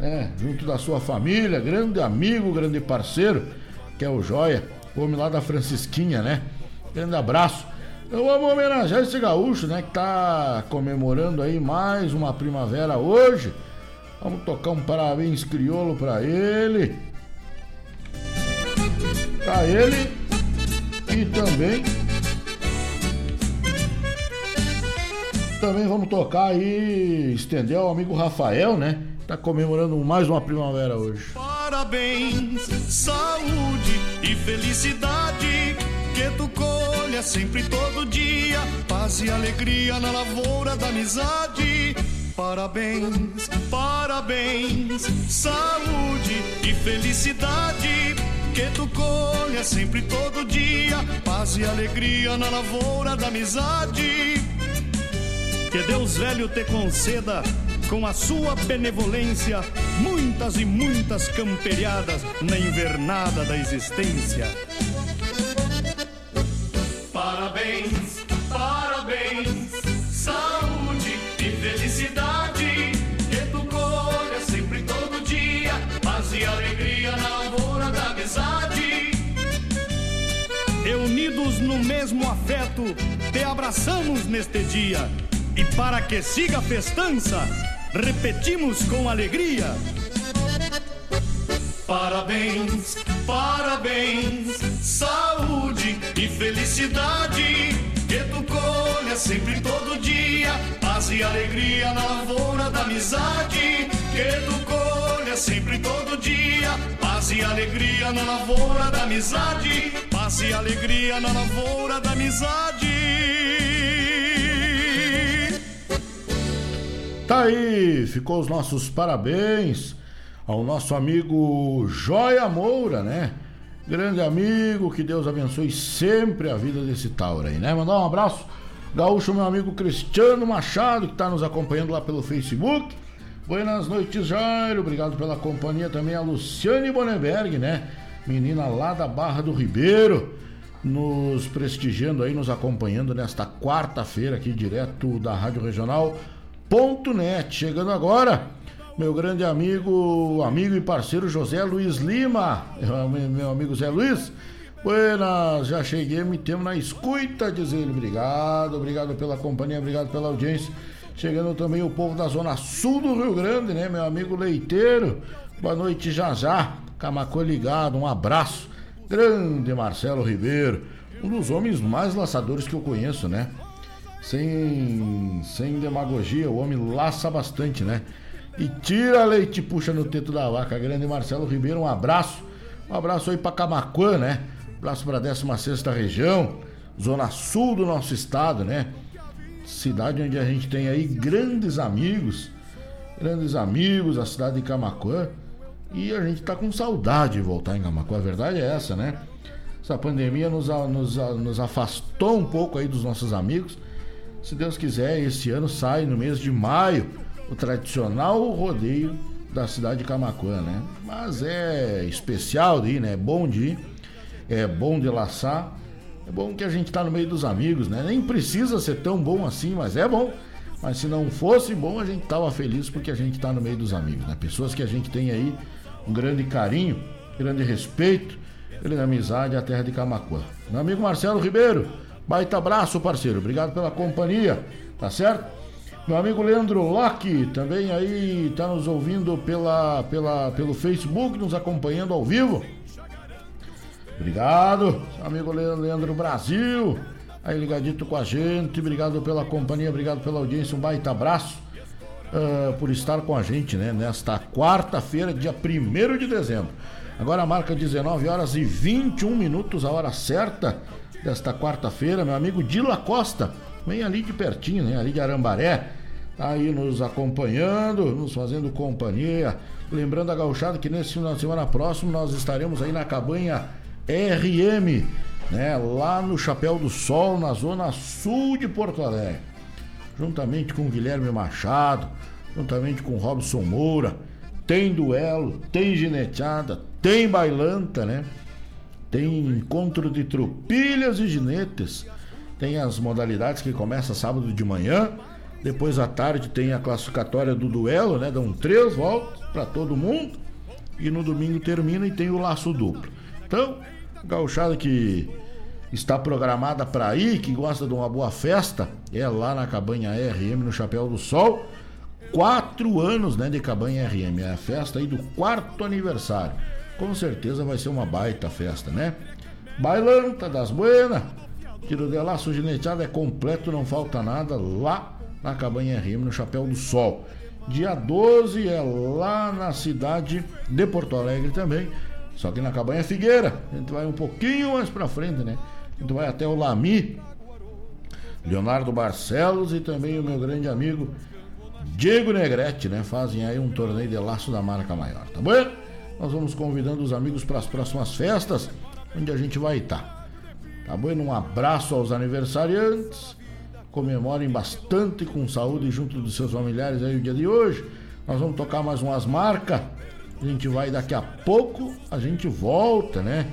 né? Junto da sua família, grande amigo, grande parceiro, que é o Joia, homem lá da Francisquinha, né? Grande abraço. Eu vamos homenagear esse gaúcho, né? Que tá comemorando aí mais uma primavera hoje. Vamos tocar um parabéns crioulo pra ele. Pra ele e também. Também vamos tocar aí, estender ao amigo Rafael, né? Tá comemorando mais uma primavera hoje. Parabéns, saúde e felicidade que tu colha sempre todo dia, paz e alegria na lavoura da amizade. Parabéns, parabéns, saúde e felicidade que tu colha sempre todo dia, paz e alegria na lavoura da amizade. Que Deus velho te conceda com a sua benevolência, muitas e muitas camperiadas na invernada da existência. Parabéns, parabéns, saúde e felicidade, que tu colha sempre todo dia, paz e alegria na lavoura da amizade. E unidos no mesmo afeto, te abraçamos neste dia. E para que siga a festança, repetimos com alegria. Parabéns, parabéns, saúde e felicidade. Que tu colha sempre todo dia, paz e alegria na lavoura da amizade. Que tu colha sempre todo dia, paz e alegria na lavoura da amizade. Paz e alegria na lavoura da amizade. Tá aí, ficou os nossos parabéns ao nosso amigo Joia Moura, né? Grande amigo, que Deus abençoe sempre a vida desse Tauro aí, né? Mandar um abraço, gaúcho, meu amigo Cristiano Machado, que está nos acompanhando lá pelo Facebook. Buenas noites, Jairo, obrigado pela companhia também a Luciane Bonenberg, né? Menina lá da Barra do Ribeiro, nos prestigiando aí, nos acompanhando nesta quarta-feira aqui direto da Rádio Regional.net. Chegando agora, meu grande amigo, amigo e parceiro José Luiz Lima, meu amigo Zé Luiz. Buenas, já cheguei, me temo na escuta, diz ele. Obrigado, obrigado pela companhia, obrigado pela audiência. Chegando também o povo da Zona Sul do Rio Grande, né? Meu amigo Leiteiro. Boa noite, já já. Camacô ligado, um abraço. Grande Marcelo Ribeiro, um dos homens mais laçadores que eu conheço, né? Sem, sem demagogia, o homem laça bastante, né? E tira leite puxa no teto da vaca. Grande Marcelo Ribeiro, um abraço. Um abraço aí pra Camacuã, né? Abraço pra 16 região, zona sul do nosso estado, né? Cidade onde a gente tem aí grandes amigos. Grandes amigos, a cidade de Camacuã. E a gente tá com saudade de voltar em Camacuã. A verdade é essa, né? Essa pandemia nos, nos, nos afastou um pouco aí dos nossos amigos. Se Deus quiser, esse ano sai no mês de maio o tradicional rodeio da cidade de Camacuã, né? Mas é especial de ir, né? É bom de ir, é bom de laçar, é bom que a gente tá no meio dos amigos, né? Nem precisa ser tão bom assim, mas é bom. Mas se não fosse bom, a gente tava feliz porque a gente tá no meio dos amigos, né? Pessoas que a gente tem aí um grande carinho, grande respeito, grande amizade à terra de Camacuã. Meu amigo Marcelo Ribeiro, baita abraço, parceiro. Obrigado pela companhia, tá certo? Meu amigo Leandro Locke também aí está nos ouvindo pela, pela, pelo Facebook, nos acompanhando ao vivo. Obrigado, amigo Leandro Brasil, aí ligadito com a gente. Obrigado pela companhia, obrigado pela audiência. Um baita abraço uh, por estar com a gente, né? Nesta quarta-feira, dia 1 de dezembro. Agora marca 19 horas e 21 minutos, a hora certa desta quarta-feira. Meu amigo Dila Costa Vem ali de pertinho, né? Ali de Arambaré. Tá aí nos acompanhando, nos fazendo companhia. Lembrando a gauchada que nesse final de semana próximo nós estaremos aí na cabanha RM, né? Lá no Chapéu do Sol, na zona sul de Porto Alegre. Juntamente com Guilherme Machado, juntamente com Robson Moura. Tem duelo, tem gineteada, tem bailanta, né? Tem encontro de tropilhas e ginetes tem as modalidades que começa sábado de manhã. Depois à tarde tem a classificatória do duelo, né? Dão três voltas para todo mundo. E no domingo termina e tem o laço duplo. Então, gauchada que está programada para ir, que gosta de uma boa festa, é lá na cabanha RM no Chapéu do Sol. quatro anos né, de Cabanha RM. É a festa aí do quarto aniversário. Com certeza vai ser uma baita festa, né? Bailanta das Buenas. Tiro de laço gineteado é completo, não falta nada lá na Cabanha RM, no Chapéu do Sol. Dia 12 é lá na cidade de Porto Alegre também. Só que na Cabanha Figueira. A gente vai um pouquinho mais pra frente, né? A gente vai até o Lami. Leonardo Barcelos e também o meu grande amigo Diego Negrete, né? Fazem aí um torneio de laço da marca maior, tá bom? Nós vamos convidando os amigos para as próximas festas, onde a gente vai estar. Tá bom? Um abraço aos aniversariantes. Comemorem bastante com saúde junto dos seus familiares aí o dia de hoje. Nós vamos tocar mais umas marcas. A gente vai daqui a pouco, a gente volta, né?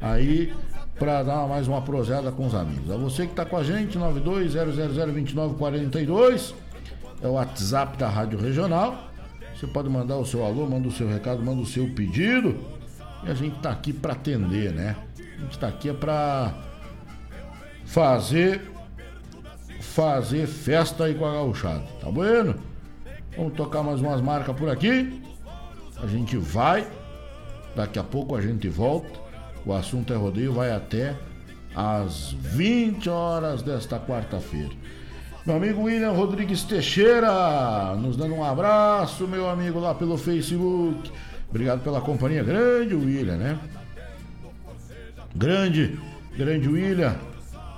Aí para dar mais uma prosada com os amigos. A você que está com a gente, 920002942 é o WhatsApp da Rádio Regional. Você pode mandar o seu alô, manda o seu recado, manda o seu pedido. E a gente está aqui para atender, né? A gente está aqui é para fazer fazer festa aí com a gauchada, tá bueno? Vamos tocar mais umas marcas por aqui. A gente vai, daqui a pouco a gente volta. O assunto é rodeio, vai até às 20 horas desta quarta-feira. Meu amigo William Rodrigues Teixeira, nos dando um abraço, meu amigo lá pelo Facebook. Obrigado pela companhia. Grande William, né? Grande, grande William.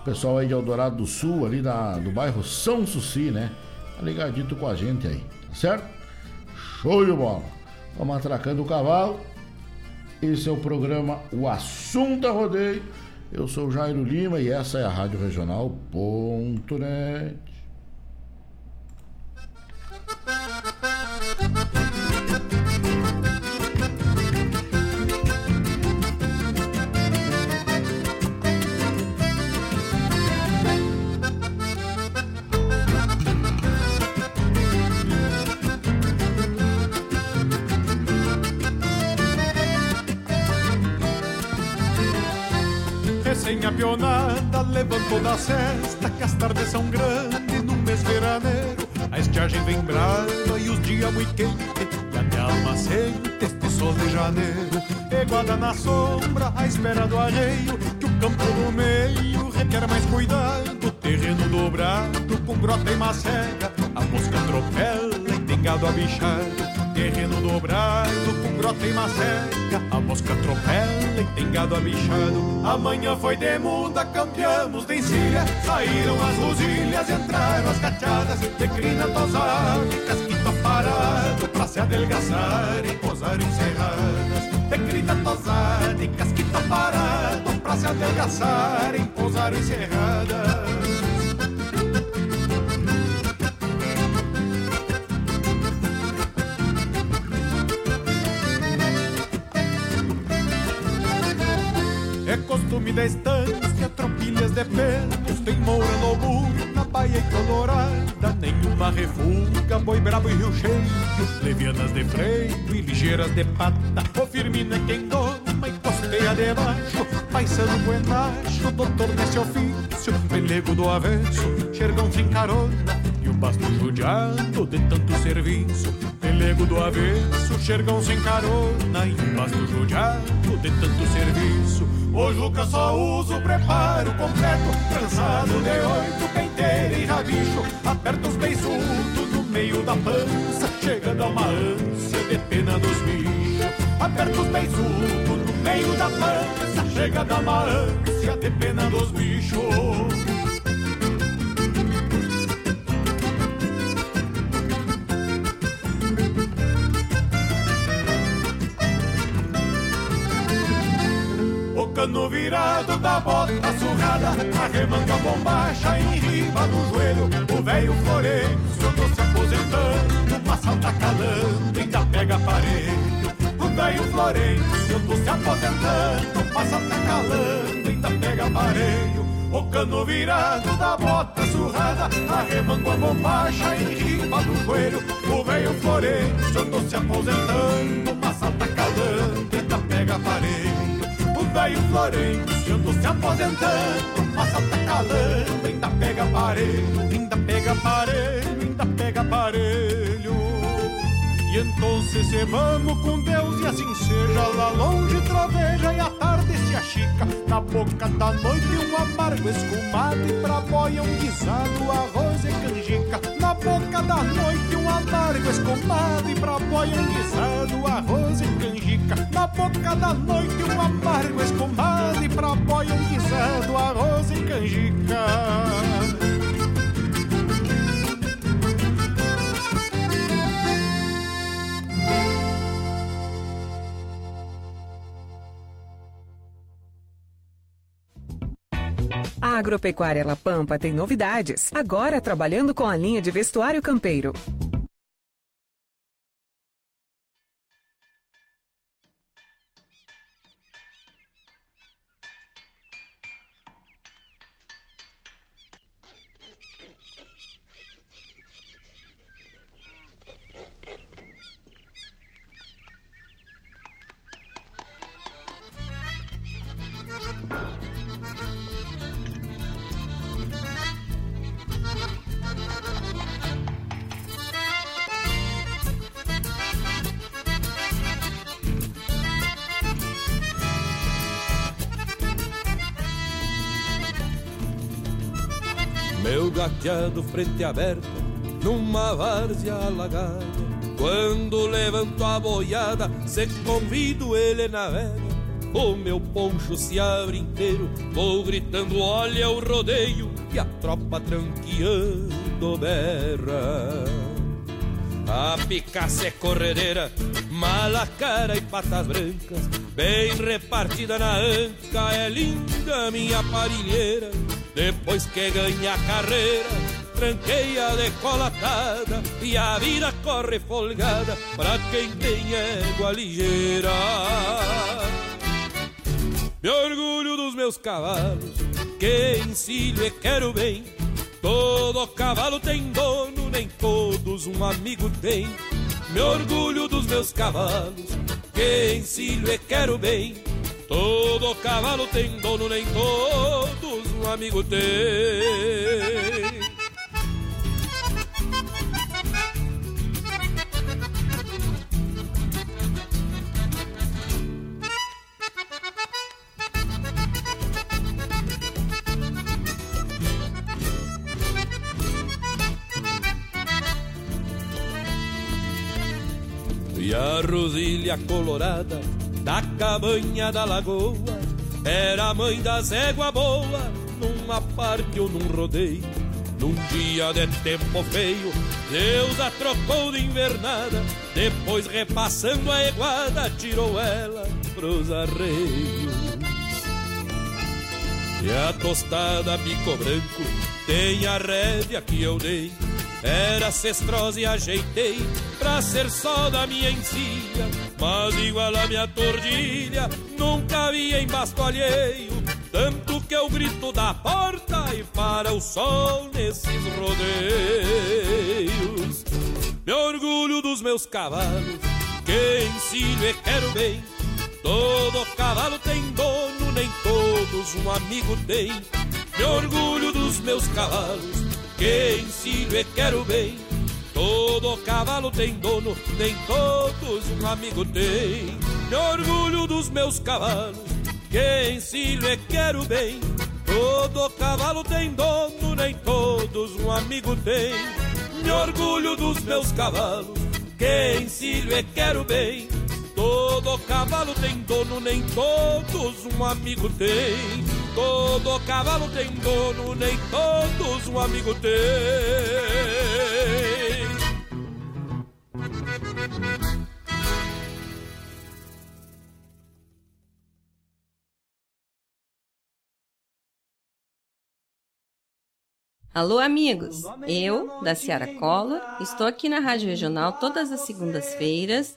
Pessoal aí de Eldorado do Sul, ali da, do bairro São Suci, né? Tá ligadito com a gente aí, tá certo? Show de bola. Vamos atracando o cavalo. Esse é o programa O Assunto Rodeio. Eu sou Jairo Lima e essa é a Rádio Regional.net. Pionada levantou da cesta Que as tardes são grandes no mês veraneiro. A estiagem vem brava e os dias muito quentes E a alma sente este sol de janeiro. Eguada na sombra à espera do arreio Que o campo no meio requer mais cuidado Terreno dobrado com grota e macega A mosca atropela e tem gado abichado. Terreno dobrado com grota e macega A mosca atropela e tem gado abichado. Amanhã foi de muda, campeamos de encilha. Saíram as rosilhas, entraram as cachadas De crina tosada e casquito parado Pra se adelgaçar e posar encerradas De crina tosada e casquito parado Pra se adelgaçar e posar encerradas costume da estância, tropilhas de pelos Tem moura no muro, na baia e colorada Nenhuma refuga, boi brabo e rio cheio Levianas de freio e ligeiras de pata. O firmino é quem doma e costeia debaixo Paisano buenacho, doutor nesse ofício Pelego do avesso, xergão sem carona E o basto judiado de tanto serviço. Pelego do avesso, xergão sem carona E um basto judiado de tanto o eu só uso preparo completo. Trançado de oito, penteira e rabicho. Aperta os beiçudos no meio da pança. Chegando a uma ânsia de pena dos bichos. Aperta os beiçudos no meio da pança. Chegando a uma ânsia de pena dos bichos cano virado da bota surrada, a bombacha em riba do joelho. O velho Florencio tô se aposentando, passa tá calando, ainda pega aparelho. O velho Florencio tô se aposentando, passa tá calando, ainda pega aparelho. O cano virado da bota surrada, arremango a bombacha em riba do joelho. O velho Florencio tô se aposentando, passa tá calando, velho Florencio. Ando se aposentando, passa tá calando, ainda pega aparelho, ainda pega pega parelho, ainda pega parelho. E então se vamos com Deus e assim seja Lá longe troveja e a tarde se achica. Na boca da noite um amargo escumado E pra boia um guisado, arroz e canjica. Na boca da noite um amargo escumado E pra boia um guisado, arroz e canjica Na boca da noite um amargo escumado E pra boia um guisado, arroz e canjica A Agropecuária La Pampa tem novidades. Agora trabalhando com a linha de vestuário campeiro. Gateado frente aberta numa várzea alagada. Quando levanto a boiada, se convido ele navega. O meu poncho se abre inteiro, vou gritando: olha o rodeio, e a tropa tranqueando berra. A picaça é corredeira, mala cara e patas brancas, bem repartida na anca, é linda minha parilheira depois que ganha a carreira, tranqueia decolatada e a vida corre folgada pra quem tem égua ligeira. Me orgulho dos meus cavalos, que ensino e quero bem. Todo cavalo tem dono, nem todos um amigo tem. Me orgulho dos meus cavalos, que ensino e quero bem. Todo cavalo tem dono, nem todos um amigo tem. E a rodilha colorada da cabanha da lagoa Era a mãe das égua boa Numa parte ou num rodeio. Num dia de tempo feio Deus a trocou de invernada Depois repassando a eguada Tirou ela pros arreios. E a tostada bico branco Tem a rédea que eu dei era cestrosa e ajeitei pra ser só da minha encilha. Mas igual a minha tordilha nunca vi em basto alheio Tanto que eu grito da porta e para o sol nesses rodeios. Me orgulho dos meus cavalos que ensino e quero bem. Todo cavalo tem dono, nem todos um amigo tem. Me orgulho dos meus cavalos que ensino e quero bem. Todo cavalo tem dono, nem todos um amigo tem. Me orgulho dos meus cavalos, que ensino e quero bem. Todo cavalo tem dono, nem todos um amigo tem. Me orgulho dos meus cavalos, que ensino e quero bem. Todo cavalo tem dono, nem todos um amigo tem. Todo cavalo tem dono, nem todos um amigo tem. Alô, amigos! Eu, da Ciara Cola, estou aqui na Rádio Regional todas as segundas-feiras,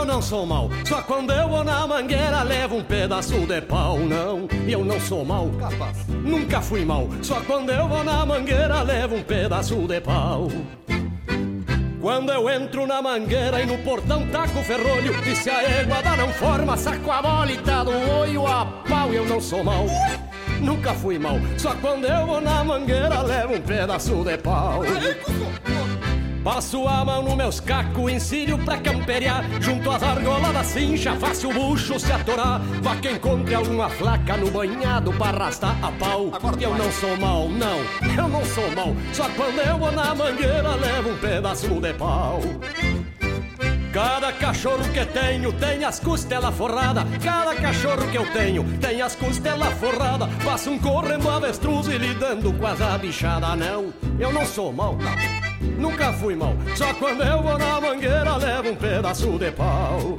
Eu não sou mal. Só quando eu vou na mangueira levo um pedaço de pau. Não, eu não sou mal. Capaz. Nunca fui mal. Só quando eu vou na mangueira levo um pedaço de pau. Quando eu entro na mangueira e no portão taco o ferrolho E se a égua não forma, saco a bola e tá do olho a pau Eu não sou mal, nunca fui mal Só quando eu vou na mangueira levo um pedaço de pau Passo a mão no meus cacos, ensino pra camperiar Junto às argolas da cincha, faço o bucho se atorar Vá que encontre alguma flaca no banhado pra arrastar a pau Eu não sou mal, não, eu não sou mal Só quando eu vou na mangueira levo um pedaço de pau Cada cachorro que tenho tem as costelas forradas. Cada cachorro que eu tenho tem as costelas forradas. Passo um correndo avestruz e lidando com as bichada. Não, eu não sou mal, não. Nunca fui mal. Só quando eu vou na mangueira levo um pedaço de pau.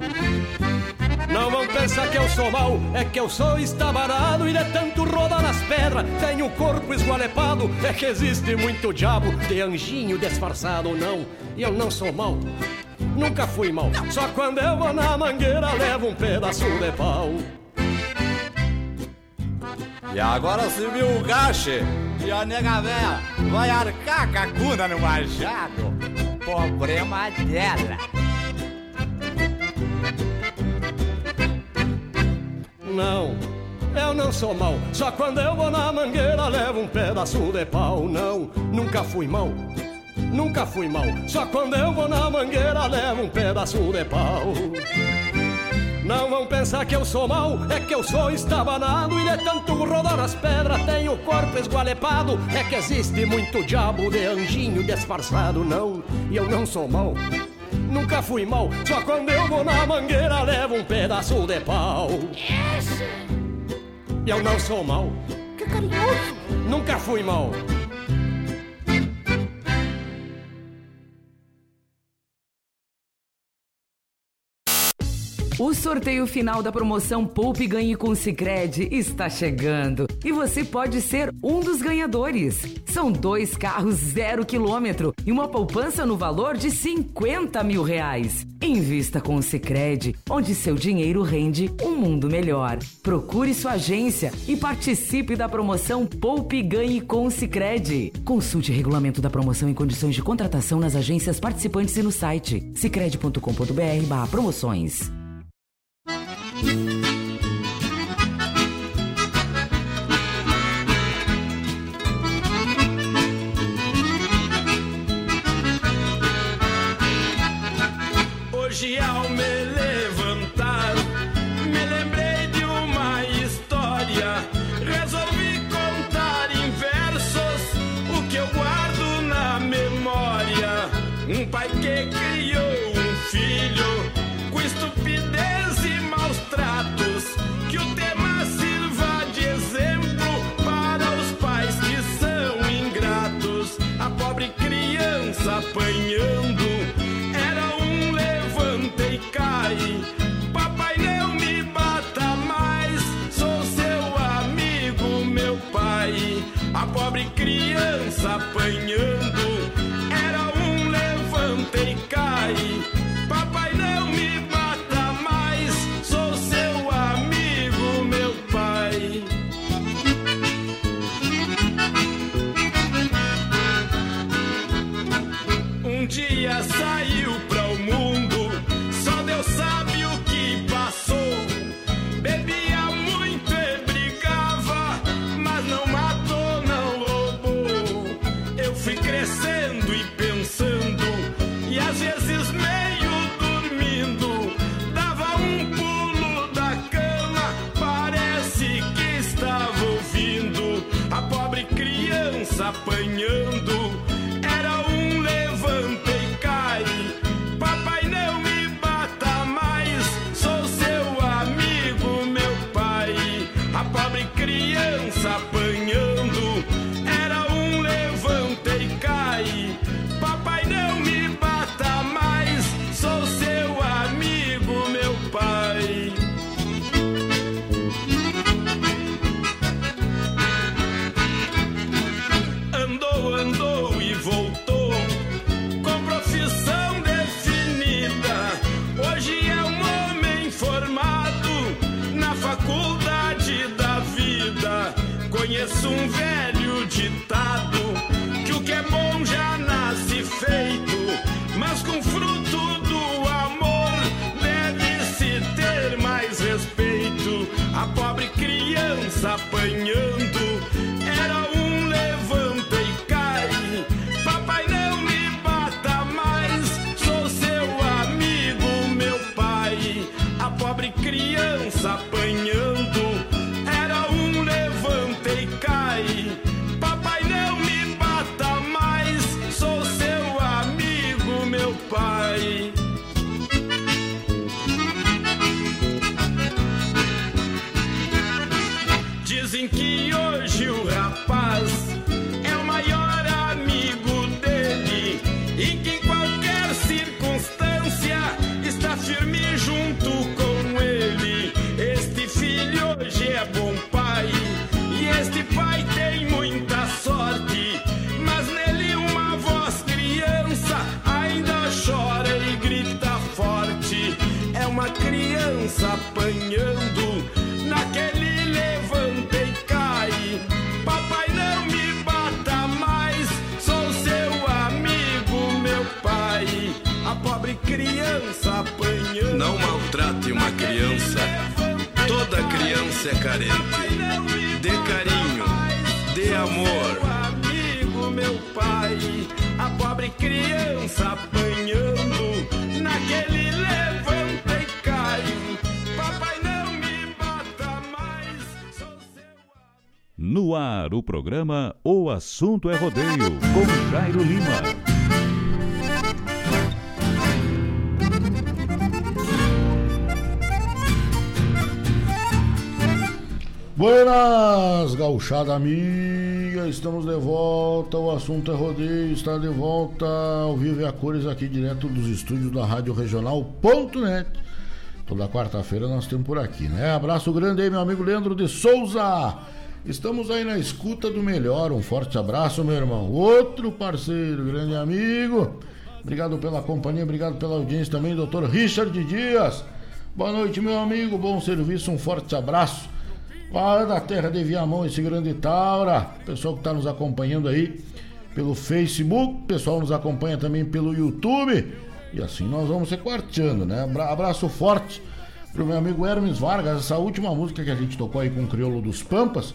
Não vão pensar que eu sou mal, é que eu sou estabarado e de tanto rodar nas pedras tenho o corpo esgualepado. É que existe muito diabo de anjinho disfarçado, não. E eu não sou mal. Nunca fui mal, só quando eu vou na mangueira levo um pedaço de pau. E agora subiu o gache e a nega véia vai arcar com a cuna no machado. Problema dela. Não, eu não sou mal, só quando eu vou na mangueira levo um pedaço de pau. Não, nunca fui mal. Nunca fui mal, só quando eu vou na mangueira levo um pedaço de pau. Não vão pensar que eu sou mal, é que eu sou estabanado e de tanto rodar as pedras tenho o corpo esgualepado. É que existe muito diabo de anjinho disfarçado, não, e eu não sou mal. Nunca fui mal, só quando eu vou na mangueira levo um pedaço de pau. Eu não sou mal. Que carinhoso. Nunca fui mal. O sorteio final da promoção Poupe Ganhe com Sicredi está chegando e você pode ser um dos ganhadores. São dois carros zero quilômetro e uma poupança no valor de 50 mil reais. Invista com o Sicredi, onde seu dinheiro rende um mundo melhor. Procure sua agência e participe da promoção Poupe Ganhe com Sicredi. Consulte regulamento da promoção e condições de contratação nas agências participantes e no site sicredi.com.br/promoções. Hoje apanhando Criança é carente. Dê carinho, dê amor. amigo, meu pai. A pobre criança apanhando naquele levanta e cai. Papai, não me bata mais. No ar, o programa O Assunto é Rodeio, com Jairo Lima. Buenas, gauchada amiga, estamos de volta, o assunto é rodeio, está de volta ao vivo e a cores aqui direto dos estúdios da Rádio Regional.net. Toda quarta-feira nós temos por aqui, né? Abraço grande aí, meu amigo Leandro de Souza. Estamos aí na escuta do melhor, um forte abraço, meu irmão. Outro parceiro, grande amigo. Obrigado pela companhia, obrigado pela audiência também, doutor Richard Dias. Boa noite, meu amigo, bom serviço, um forte abraço. Lá da terra de Viamão, esse grande Taura. Pessoal que está nos acompanhando aí pelo Facebook, pessoal nos acompanha também pelo YouTube. E assim nós vamos se quarteando, né? Abra- Abraço forte pro meu amigo Hermes Vargas. Essa última música que a gente tocou aí com o Crioulo dos Pampas.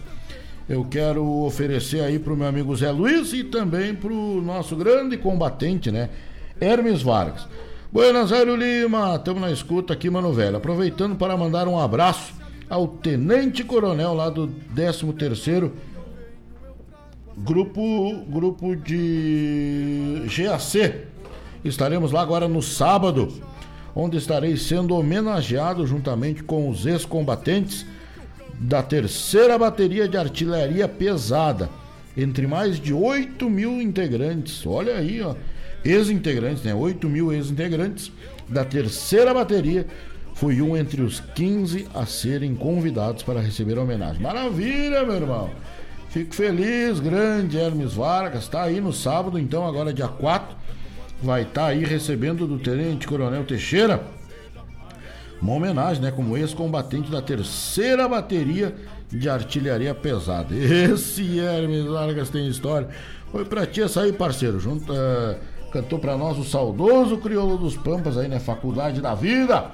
Eu quero oferecer aí pro meu amigo Zé Luiz e também pro nosso grande combatente, né? Hermes Vargas. Buenas Aires Lima, estamos na escuta aqui, mano velho. Aproveitando para mandar um abraço ao Tenente Coronel lá do 13º Grupo, grupo de GAC. Estaremos lá agora no sábado, onde estarei sendo homenageado juntamente com os ex-combatentes da terceira bateria de artilharia pesada, entre mais de 8 mil integrantes. Olha aí, ó, ex-integrantes, né? 8 mil ex-integrantes da terceira bateria. Fui um entre os 15 a serem convidados para receber a homenagem. Maravilha, meu irmão! Fico feliz, grande Hermes Vargas, está aí no sábado, então, agora dia 4, vai estar aí recebendo do Tenente Coronel Teixeira uma homenagem, né, como ex-combatente da terceira bateria de artilharia pesada. Esse Hermes Vargas tem história. Foi pra ti essa aí, parceiro, junto, eh, cantou pra nós o saudoso Crioulo dos Pampas aí na Faculdade da Vida.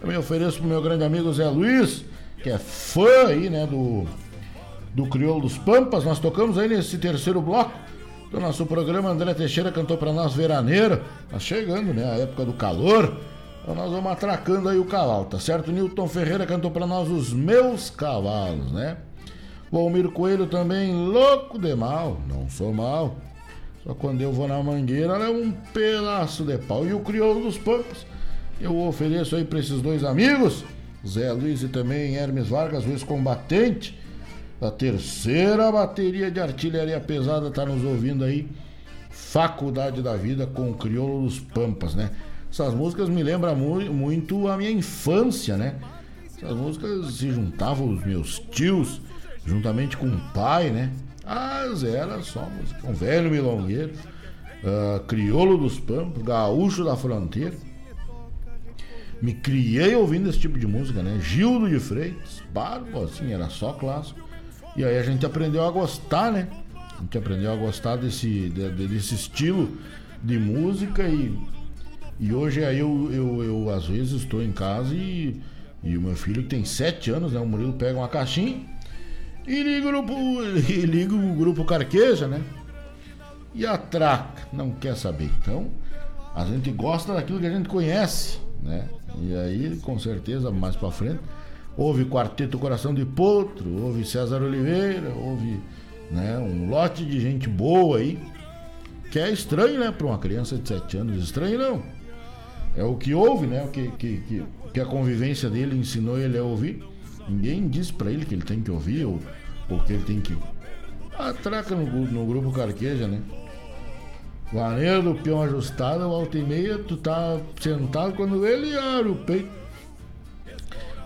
Também ofereço pro meu grande amigo Zé Luiz, que é fã aí, né, do do Crioulo dos Pampas. Nós tocamos aí nesse terceiro bloco do nosso programa. André Teixeira cantou para nós Veraneiro. Tá chegando, né? A época do calor. Então nós vamos atracando aí o cavalo, tá certo? Newton Ferreira cantou para nós Os Meus Cavalos, né? Valmir Coelho também, louco de mal. Não sou mal. Só quando eu vou na mangueira, é um pedaço de pau. E o crioulo dos pampas, eu ofereço aí para esses dois amigos, Zé Luiz e também Hermes Vargas, o ex-combatente. A terceira bateria de artilharia pesada tá nos ouvindo aí. Faculdade da Vida com o Crioulo dos Pampas, né? Essas músicas me lembram mu muito a minha infância, né? Essas músicas se juntavam os meus tios, juntamente com o pai, né? Mas era só música. Um velho milongueiro, uh, crioulo dos pampas, gaúcho da fronteira. Me criei ouvindo esse tipo de música, né? Gildo de Freitas, barbo, assim, era só clássico. E aí a gente aprendeu a gostar, né? A gente aprendeu a gostar desse, de, desse estilo de música e, e hoje aí eu, eu, eu, às vezes estou em casa e, e o meu filho que tem sete anos, né? O Murilo pega uma caixinha e liga o grupo, e liga o grupo Carqueja, né? E atraca, não quer saber. Então, a gente gosta daquilo que a gente conhece, né? E aí, com certeza, mais para frente, houve Quarteto Coração de Potro, houve César Oliveira, houve né, um lote de gente boa aí, que é estranho, né, para uma criança de 7 anos, estranho não. É o que houve, né, o que, que, que, que a convivência dele ensinou ele a ouvir. Ninguém disse para ele que ele tem que ouvir ou, ou que ele tem que. Atraca no, no grupo Carqueja, né? Vaneiro do peão ajustado, volta e meia, tu tá sentado quando ele abre o peito.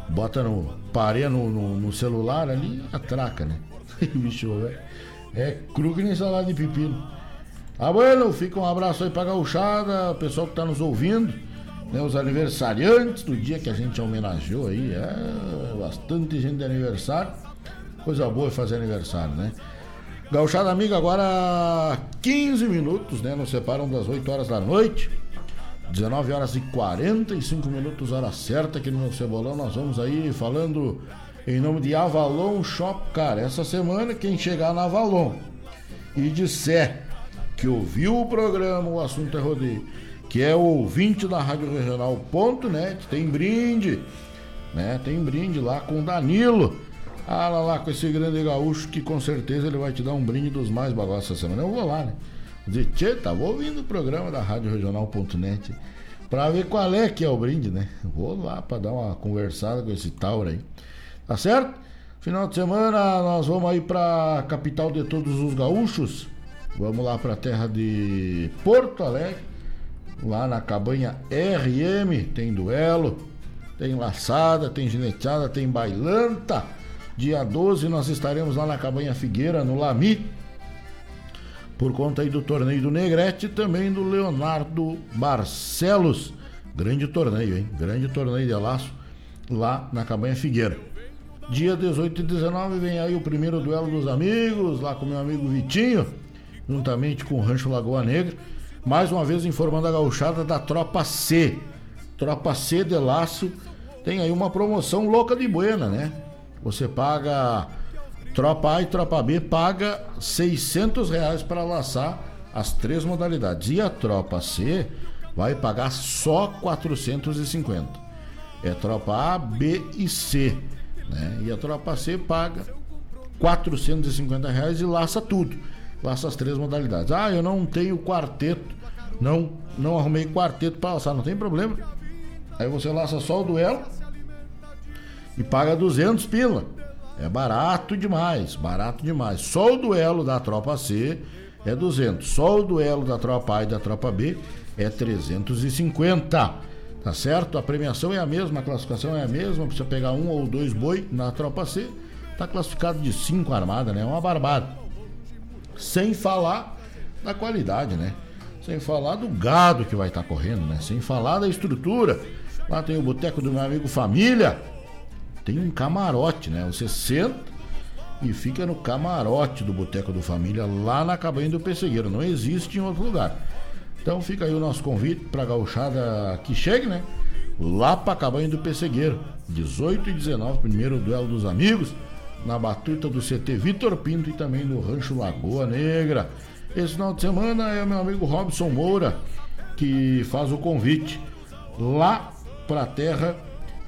Bota no. pareia no, no, no, celular ali, atraca, né? Bicho, velho. É cru que nem salada de pepino. Ah, bueno, fica um abraço aí pra gauchada, pessoal que tá nos ouvindo né, os aniversariantes do dia que a gente homenageou aí. É bastante gente de aniversário. Coisa boa é fazer aniversário, né? Gauchada amiga, agora 15 minutos, né? Nos separam das 8 horas da noite. 19 horas e 45 minutos, hora certa aqui no meu cebolão. Nós vamos aí falando em nome de Avalon Shop Car. Essa semana, quem chegar na Avalon e disser que ouviu o programa, o assunto é rodeio que é o ouvinte da Rádio Regional.net, tem brinde, né? Tem brinde lá com Danilo. Ah, lá, lá com esse grande gaúcho que com certeza ele vai te dar um brinde dos mais bagosos essa semana. Eu vou lá, né? Dizer, tá, ouvindo o programa da Rádio Regional.net pra ver qual é que é o brinde, né? Vou lá pra dar uma conversada com esse Tauro aí. Tá certo? Final de semana nós vamos aí pra capital de todos os gaúchos. Vamos lá pra terra de Porto Alegre Lá na cabanha RM tem duelo, tem laçada, tem gineteada, tem bailanta. Dia 12 nós estaremos lá na cabanha Figueira, no Lami. Por conta aí do torneio do Negrete e também do Leonardo Barcelos. Grande torneio, hein? Grande torneio de laço lá na cabanha Figueira. Dia 18 e 19 vem aí o primeiro duelo dos amigos, lá com meu amigo Vitinho, juntamente com o Rancho Lagoa Negra mais uma vez informando a gauchada da Tropa C. Tropa C de Laço tem aí uma promoção louca de buena, né? Você paga Tropa A e Tropa B paga 600 reais para laçar as três modalidades. E a Tropa C vai pagar só 450. É Tropa A, B e C. Né? E a Tropa C paga 450 reais e laça tudo laça as três modalidades. Ah, eu não tenho quarteto, não, não arrumei quarteto para laçar, não tem problema. Aí você laça só o duelo e paga 200 pila. É barato demais, barato demais. Só o duelo da tropa C é 200. Só o duelo da tropa A e da tropa B é 350. Tá certo? A premiação é a mesma, a classificação é a mesma. Precisa pegar um ou dois boi na tropa C. Tá classificado de cinco armada, né? É uma barbada. Sem falar da qualidade, né? Sem falar do gado que vai estar tá correndo, né? Sem falar da estrutura. Lá tem o boteco do meu amigo Família. Tem um camarote, né? Você senta e fica no camarote do Boteco do Família, lá na cabanha do Pessegueiro. Não existe em outro lugar. Então fica aí o nosso convite para a gauchada que chegue, né? Lá para a cabanha do Pessegueiro. 18 e 19, primeiro duelo dos amigos na batuta do CT Vitor Pinto e também no Rancho Lagoa Negra. Esse final de semana é meu amigo Robson Moura que faz o convite lá para a terra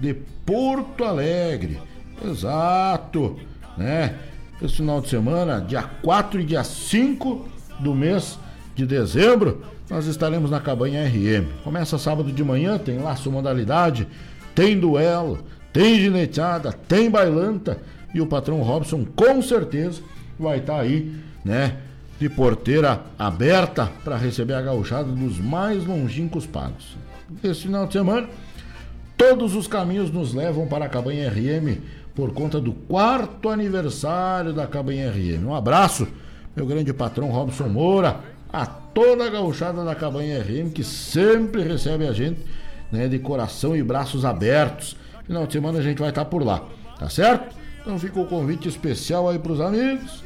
de Porto Alegre. Exato, né? esse final de semana, dia 4 e dia 5 do mês de dezembro, nós estaremos na Cabanha RM. Começa sábado de manhã, tem sua modalidade, tem duelo, tem gineteada, tem bailanta e o patrão Robson com certeza vai estar tá aí, né, de porteira aberta para receber a gauchada dos mais longínquos pagos. Esse final de semana, todos os caminhos nos levam para a Cabanha RM por conta do quarto aniversário da Cabanha RM. Um abraço, meu grande patrão Robson Moura, a toda a gauchada da Cabanha RM que sempre recebe a gente né, de coração e braços abertos. Final de semana a gente vai estar por lá, tá certo? Então fica o convite especial aí para os amigos.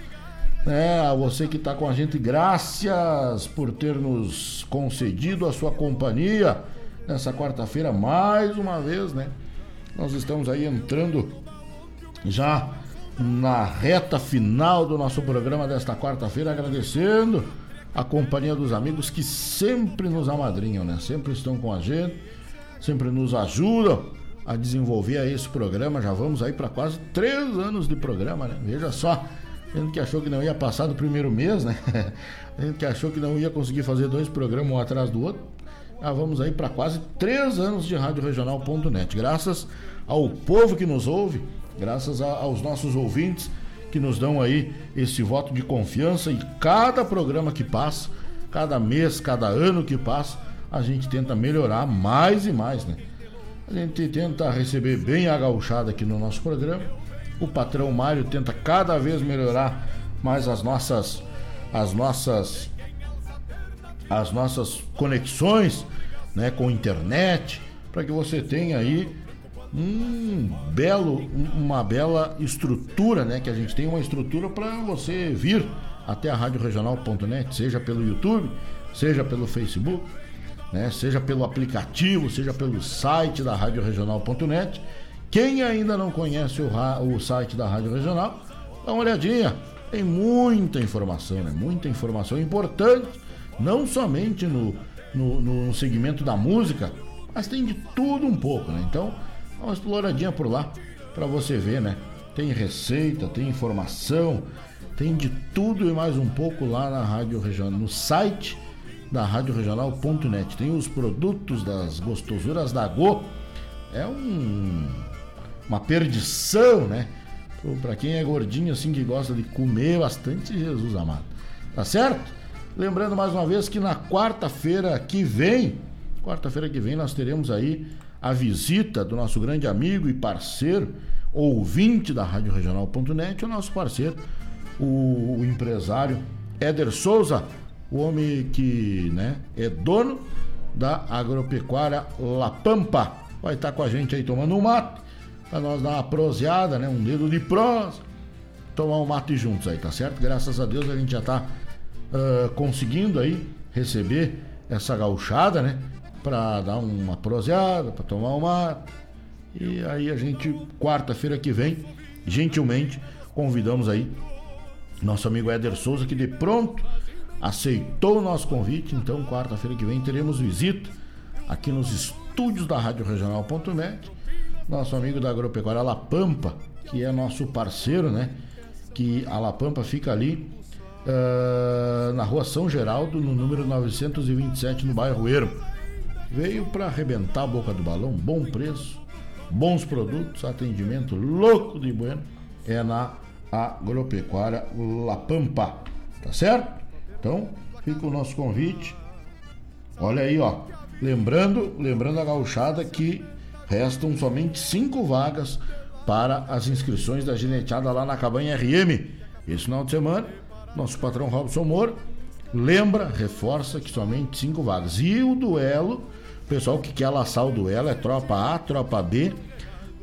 Né, a você que está com a gente, graças por ter nos concedido a sua companhia nessa quarta-feira, mais uma vez, né? Nós estamos aí entrando já na reta final do nosso programa desta quarta-feira, agradecendo a companhia dos amigos que sempre nos amadrinham, né? Sempre estão com a gente, sempre nos ajudam a desenvolver esse programa. Já vamos aí para quase três anos de programa, né? Veja só, a gente que achou que não ia passar do primeiro mês, né? A gente que achou que não ia conseguir fazer dois programas um atrás do outro. Já vamos aí para quase três anos de Rádio Regional.net. Graças ao povo que nos ouve, graças a, aos nossos ouvintes que nos dão aí esse voto de confiança e cada programa que passa, cada mês, cada ano que passa, a gente tenta melhorar mais e mais, né? A gente tenta receber bem a gauchada aqui no nosso programa. O patrão Mário tenta cada vez melhorar mais as nossas as nossas as nossas conexões, né, com internet, para que você tenha aí um belo, uma bela estrutura, né? Que a gente tem uma estrutura para você vir até a Rádio Regional.net, seja pelo YouTube, seja pelo Facebook, né? Seja pelo aplicativo, seja pelo site da Rádio Regional.net. Quem ainda não conhece o, o site da Rádio Regional, dá uma olhadinha. Tem muita informação, né? Muita informação importante, não somente no, no, no segmento da música, mas tem de tudo um pouco, né? Então, Dá uma exploradinha por lá para você ver, né? Tem receita, tem informação, tem de tudo e mais um pouco lá na Rádio Regional, no site da Rádio Regional.net. Tem os produtos das gostosuras da Go. É um uma perdição, né? Para quem é gordinho assim que gosta de comer bastante, Jesus amado. Tá certo? Lembrando mais uma vez que na quarta-feira que vem, quarta-feira que vem nós teremos aí a visita do nosso grande amigo e parceiro, ouvinte da Rádio Regional.net, o nosso parceiro, o, empresário Éder Souza, o homem que né, é dono da agropecuária La Pampa. Vai estar com a gente aí tomando um mate, para nós dar uma proseada, né, um dedo de prosa, tomar um mate juntos aí, tá certo? Graças a Deus a gente já está uh, conseguindo aí receber essa gauchada, né? para dar uma proseada, para tomar uma. E aí a gente, quarta-feira que vem, gentilmente, convidamos aí nosso amigo Éder Souza, que de pronto aceitou o nosso convite. Então, quarta-feira que vem, teremos visita aqui nos estúdios da Rádio Regional.net. Nosso amigo da Agropecuária La Pampa, que é nosso parceiro, né? Que a La Pampa fica ali uh, na rua São Geraldo, no número 927, no bairro Ermo. Veio para arrebentar a boca do balão, bom preço, bons produtos, atendimento louco de bueno. É na Agropecuária La Pampa, tá certo? Então, fica o nosso convite. Olha aí, ó. Lembrando, lembrando a gauchada que restam somente cinco vagas para as inscrições da gineteada lá na Cabanha RM. Esse final de semana, nosso patrão Robson Moura lembra, reforça que somente cinco vagas. E o duelo pessoal que quer laçar o duelo é tropa A, tropa B,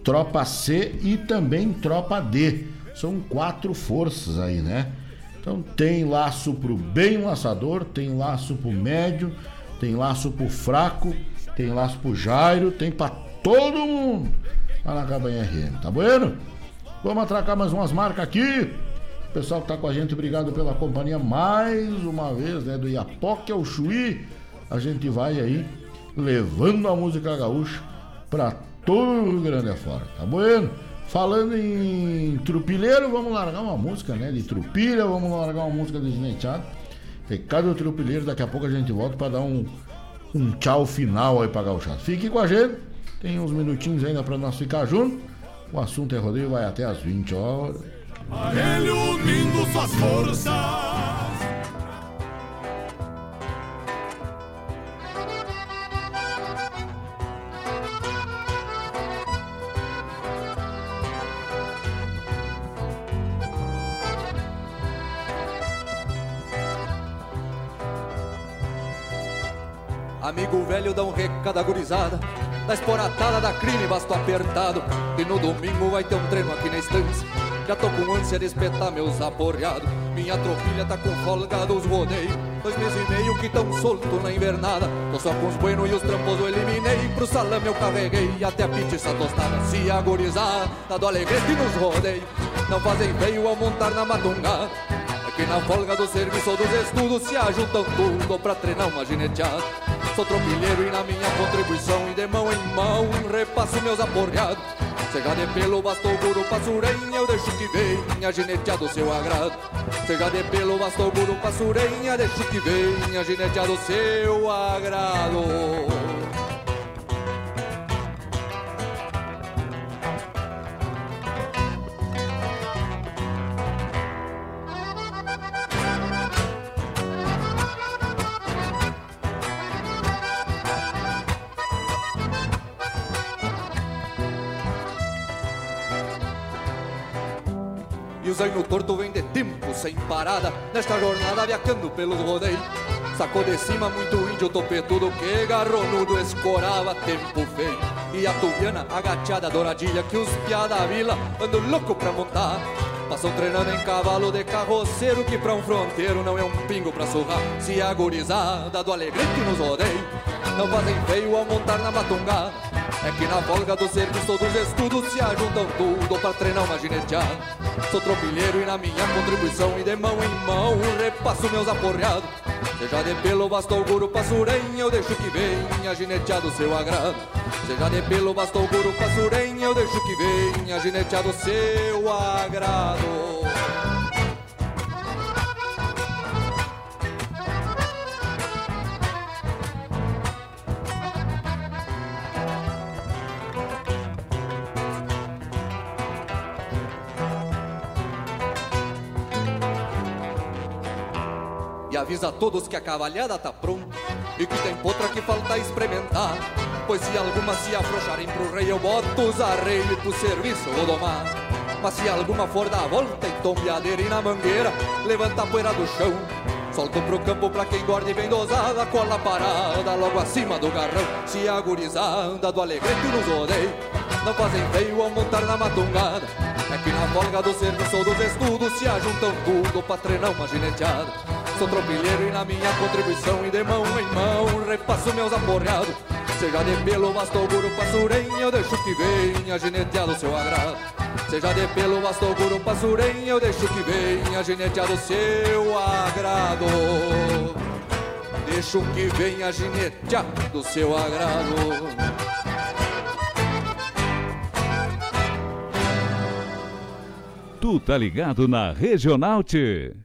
tropa C e também tropa D. São quatro forças aí, né? Então tem laço pro bem laçador, tem laço pro médio, tem laço pro fraco, tem laço pro Jairo, tem para todo mundo lá na Cabanha RM, tá bueno? Vamos atracar mais umas marcas aqui. Pessoal que tá com a gente, obrigado pela companhia mais uma vez, né? Do Iapoque ao Chuí. A gente vai aí levando a música gaúcha para todo o Rio Grande afora, tá bueno? Falando em trupileiro, vamos largar uma música, né? De trupilha, vamos largar uma música de gineteado. Recado do trupileiro, daqui a pouco a gente volta para dar um, um tchau final aí pra gauchada. Fique com a gente, tem uns minutinhos ainda para nós ficar juntos. O assunto é rodeio, vai até as 20 horas. Aparelho unindo suas forças. Amigo velho, dá um recado agorizada Da esporatada da crime, basto apertado. E no domingo vai ter um treino aqui na estância Já tô com ânsia de espetar meus aporreados. Minha tropilha tá com folga dos rodeios. Dois meses e meio que tão solto na invernada. Tô só com os buenos e os trampos eu eliminei. Pro salame eu carreguei até a pizza tostada. Se agorizar, tá do alegrete nos rodeios Não fazem feio ao montar na matungada É que na folga do serviço ou dos estudos Se ajuntam tudo pra treinar uma gineteada. Sou tropilheiro e na minha contribuição E de mão em mão repasso meus aporreados Seja de pelo, bastou guru, passurenha Eu deixo que venha gineteado seu agrado. Seja de pelo, bastou guru, passurenha Deixo que venha gineteado seu agrado O zaino torto vem de tempo sem parada. Nesta jornada viajando pelos rodeios Sacou de cima muito índio topetudo Que garronudo escorava tempo feio. E a tubiana agachada douradilha Que os piá da vila andam louco pra montar. Passam treinando em cavalo de carroceiro Que pra um fronteiro não é um pingo pra surrar. Se agorizada do alegrete nos rodeios Não fazem feio ao montar na matungada é que na folga do serviço todos os estudos se ajuntam tudo pra treinar uma gineteada. Sou tropilheiro e na minha contribuição e de mão em mão repasso meus aporreados. Seja de pelo, bastou guru, passurenha, eu deixo que venha gineteado seu agrado. Seja de pelo, bastou guru, passurenha, eu deixo que venha gineteado seu agrado. Avisa a todos que a cavalhada tá pronta E que tem potra que falta experimentar. Pois se alguma se afrouxarem pro rei Eu boto os arreios pro serviço vou domar. Mas se alguma for dar a volta em tombeadeira e na mangueira Levanta a poeira do chão. Solta pro campo pra quem guarda e vem dosada Cola parada logo acima do garrão. Se agorizada do alegrete nos rodeio Não fazem feio ao montar na matungada. É que na folga do serviço ou dos estudos Se ajuntam tudo pra treinar uma gineteada Sou tropilheiro e na minha contribuição E de mão em mão repasso meus aporreados. Seja de pelo, bastou guru, passurenha Eu deixo que venha gineteado seu agrado. Seja de pelo, bastou guru, passurenha Eu deixo que venha gineteado seu agrado. Deixo que venha gineteado seu agrado. Tu tá ligado na Regional T.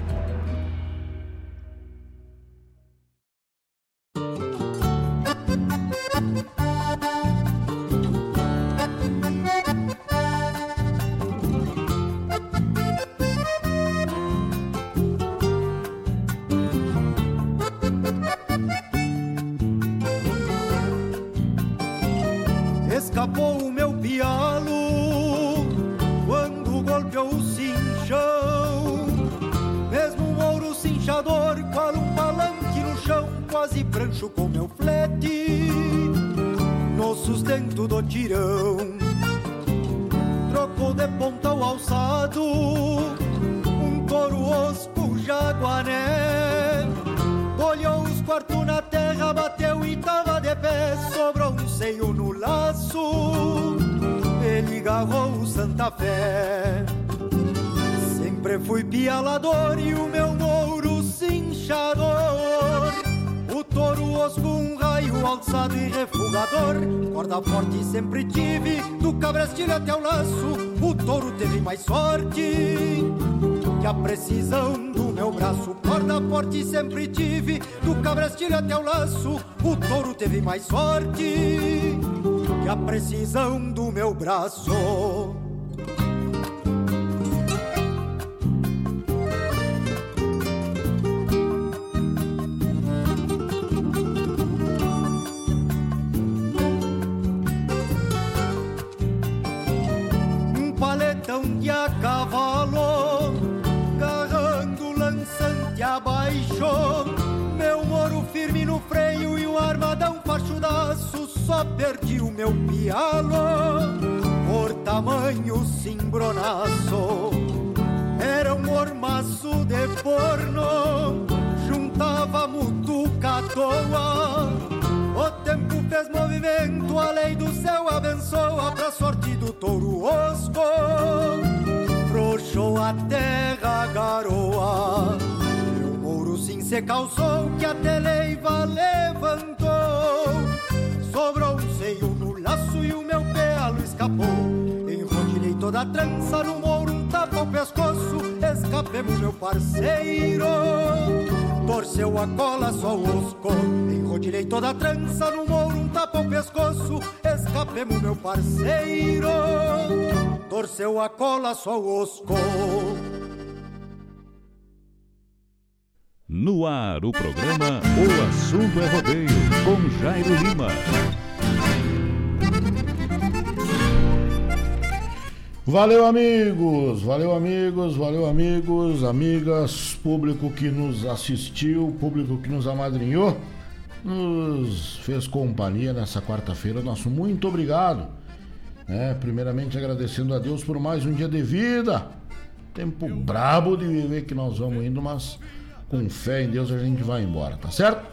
Touro osco um raio alçado e refugador Corda forte sempre tive, do cabrestilho até o laço O touro teve mais sorte que a precisão do meu braço. Corda forte sempre tive, do cabrestilho até o laço O touro teve mais sorte que a precisão do meu braço Só perdi o meu pialo. Por tamanho cimbronaço Era um mormaço de forno. Juntava mutuca à toa. O tempo fez movimento, a lei do céu abençoa Pra sorte do touro osco. Frouxou a terra, garoa Meu mouro sim se calçou, que a teleiva levantou Sobrou um seio no laço e o meu pelo escapou. Enrodilhei toda a trança no mouro, um tapa o pescoço. Escapemos meu parceiro Torceu a cola, só o osco Enrodilhei toda a trança no mouro, um tapa o pescoço. Escapemos meu parceiro Torceu a cola, só o osco No ar, o programa O Assunto é Rodeio, com Jairo Lima. Valeu, amigos! Valeu, amigos! Valeu, amigos, amigas, público que nos assistiu, público que nos amadrinhou, nos fez companhia nessa quarta-feira. Nosso muito obrigado. né? primeiramente agradecendo a Deus por mais um dia de vida. Tempo brabo de viver que nós vamos indo, mas com fé em Deus a gente vai embora, tá certo?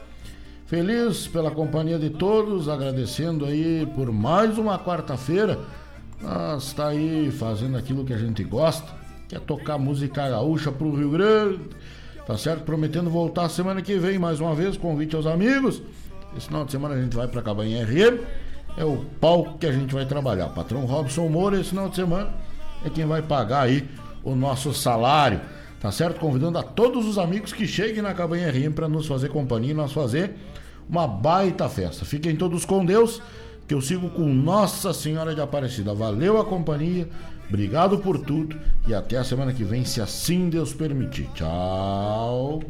Feliz pela companhia de todos, agradecendo aí por mais uma quarta-feira. Nós está aí fazendo aquilo que a gente gosta, que é tocar música gaúcha pro Rio Grande, tá certo? Prometendo voltar semana que vem mais uma vez, convite aos amigos. Esse final de semana a gente vai pra Cabanha RM, é o palco que a gente vai trabalhar. Patrão Robson Moura, esse final de semana, é quem vai pagar aí o nosso salário, tá certo? Convidando a todos os amigos que cheguem na Cabanha RM para nos fazer companhia e nós fazer uma baita festa. Fiquem todos com Deus, que eu sigo com Nossa Senhora de Aparecida. Valeu a companhia, obrigado por tudo e até a semana que vem, se assim Deus permitir. Tchau.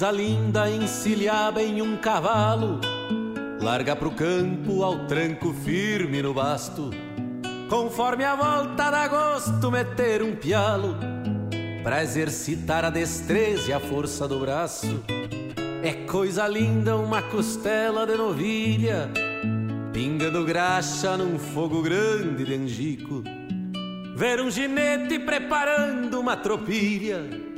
Coisa linda encilhar bem um cavalo, larga pro campo ao tranco firme no basto. Conforme a volta dá gosto meter um pialo, pra exercitar a destreza e a força do braço. É coisa linda uma costela de novilha, pingando graxa num fogo grande de angico. Ver um ginete preparando uma tropilha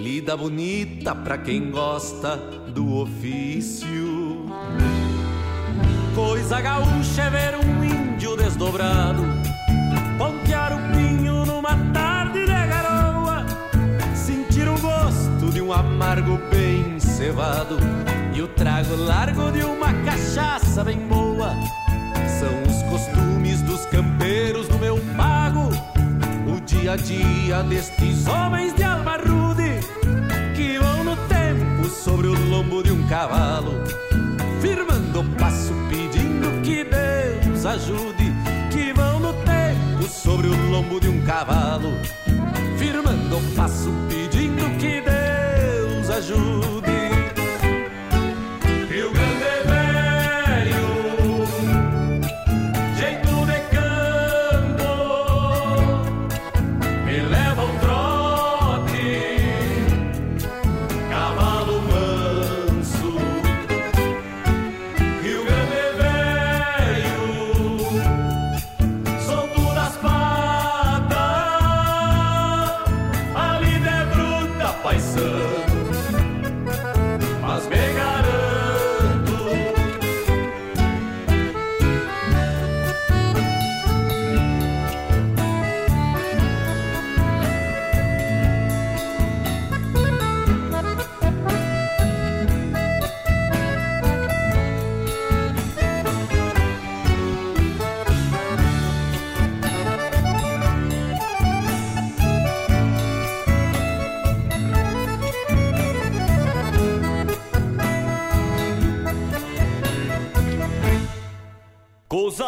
Lida bonita pra quem gosta do ofício. Coisa gaúcha é ver um índio desdobrado, pontear o pinho numa tarde de garoa, sentir o gosto de um amargo bem cevado e o trago largo de uma cachaça bem boa. São os costumes dos campeiros do meu pago, o dia a dia destes homens de alma sobre o lombo de um cavalo, firmando o passo, pedindo que Deus ajude. Que vão no tempo sobre o lombo de um cavalo, firmando o passo, pedindo que Deus ajude.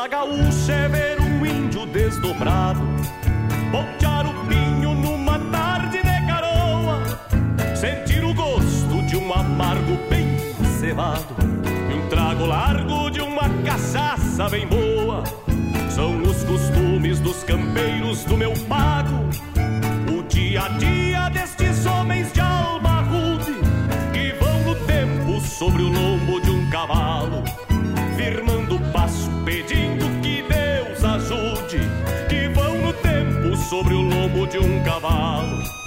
Dança gaúcha é ver um índio desdobrado. Botear o pinho numa tarde de caroa. Sentir o gosto de um amargo bem cevado. E um trago largo de uma cachaça bem boa. São os costumes dos campeiros do meu pago. O dia a dia deste de um cavalo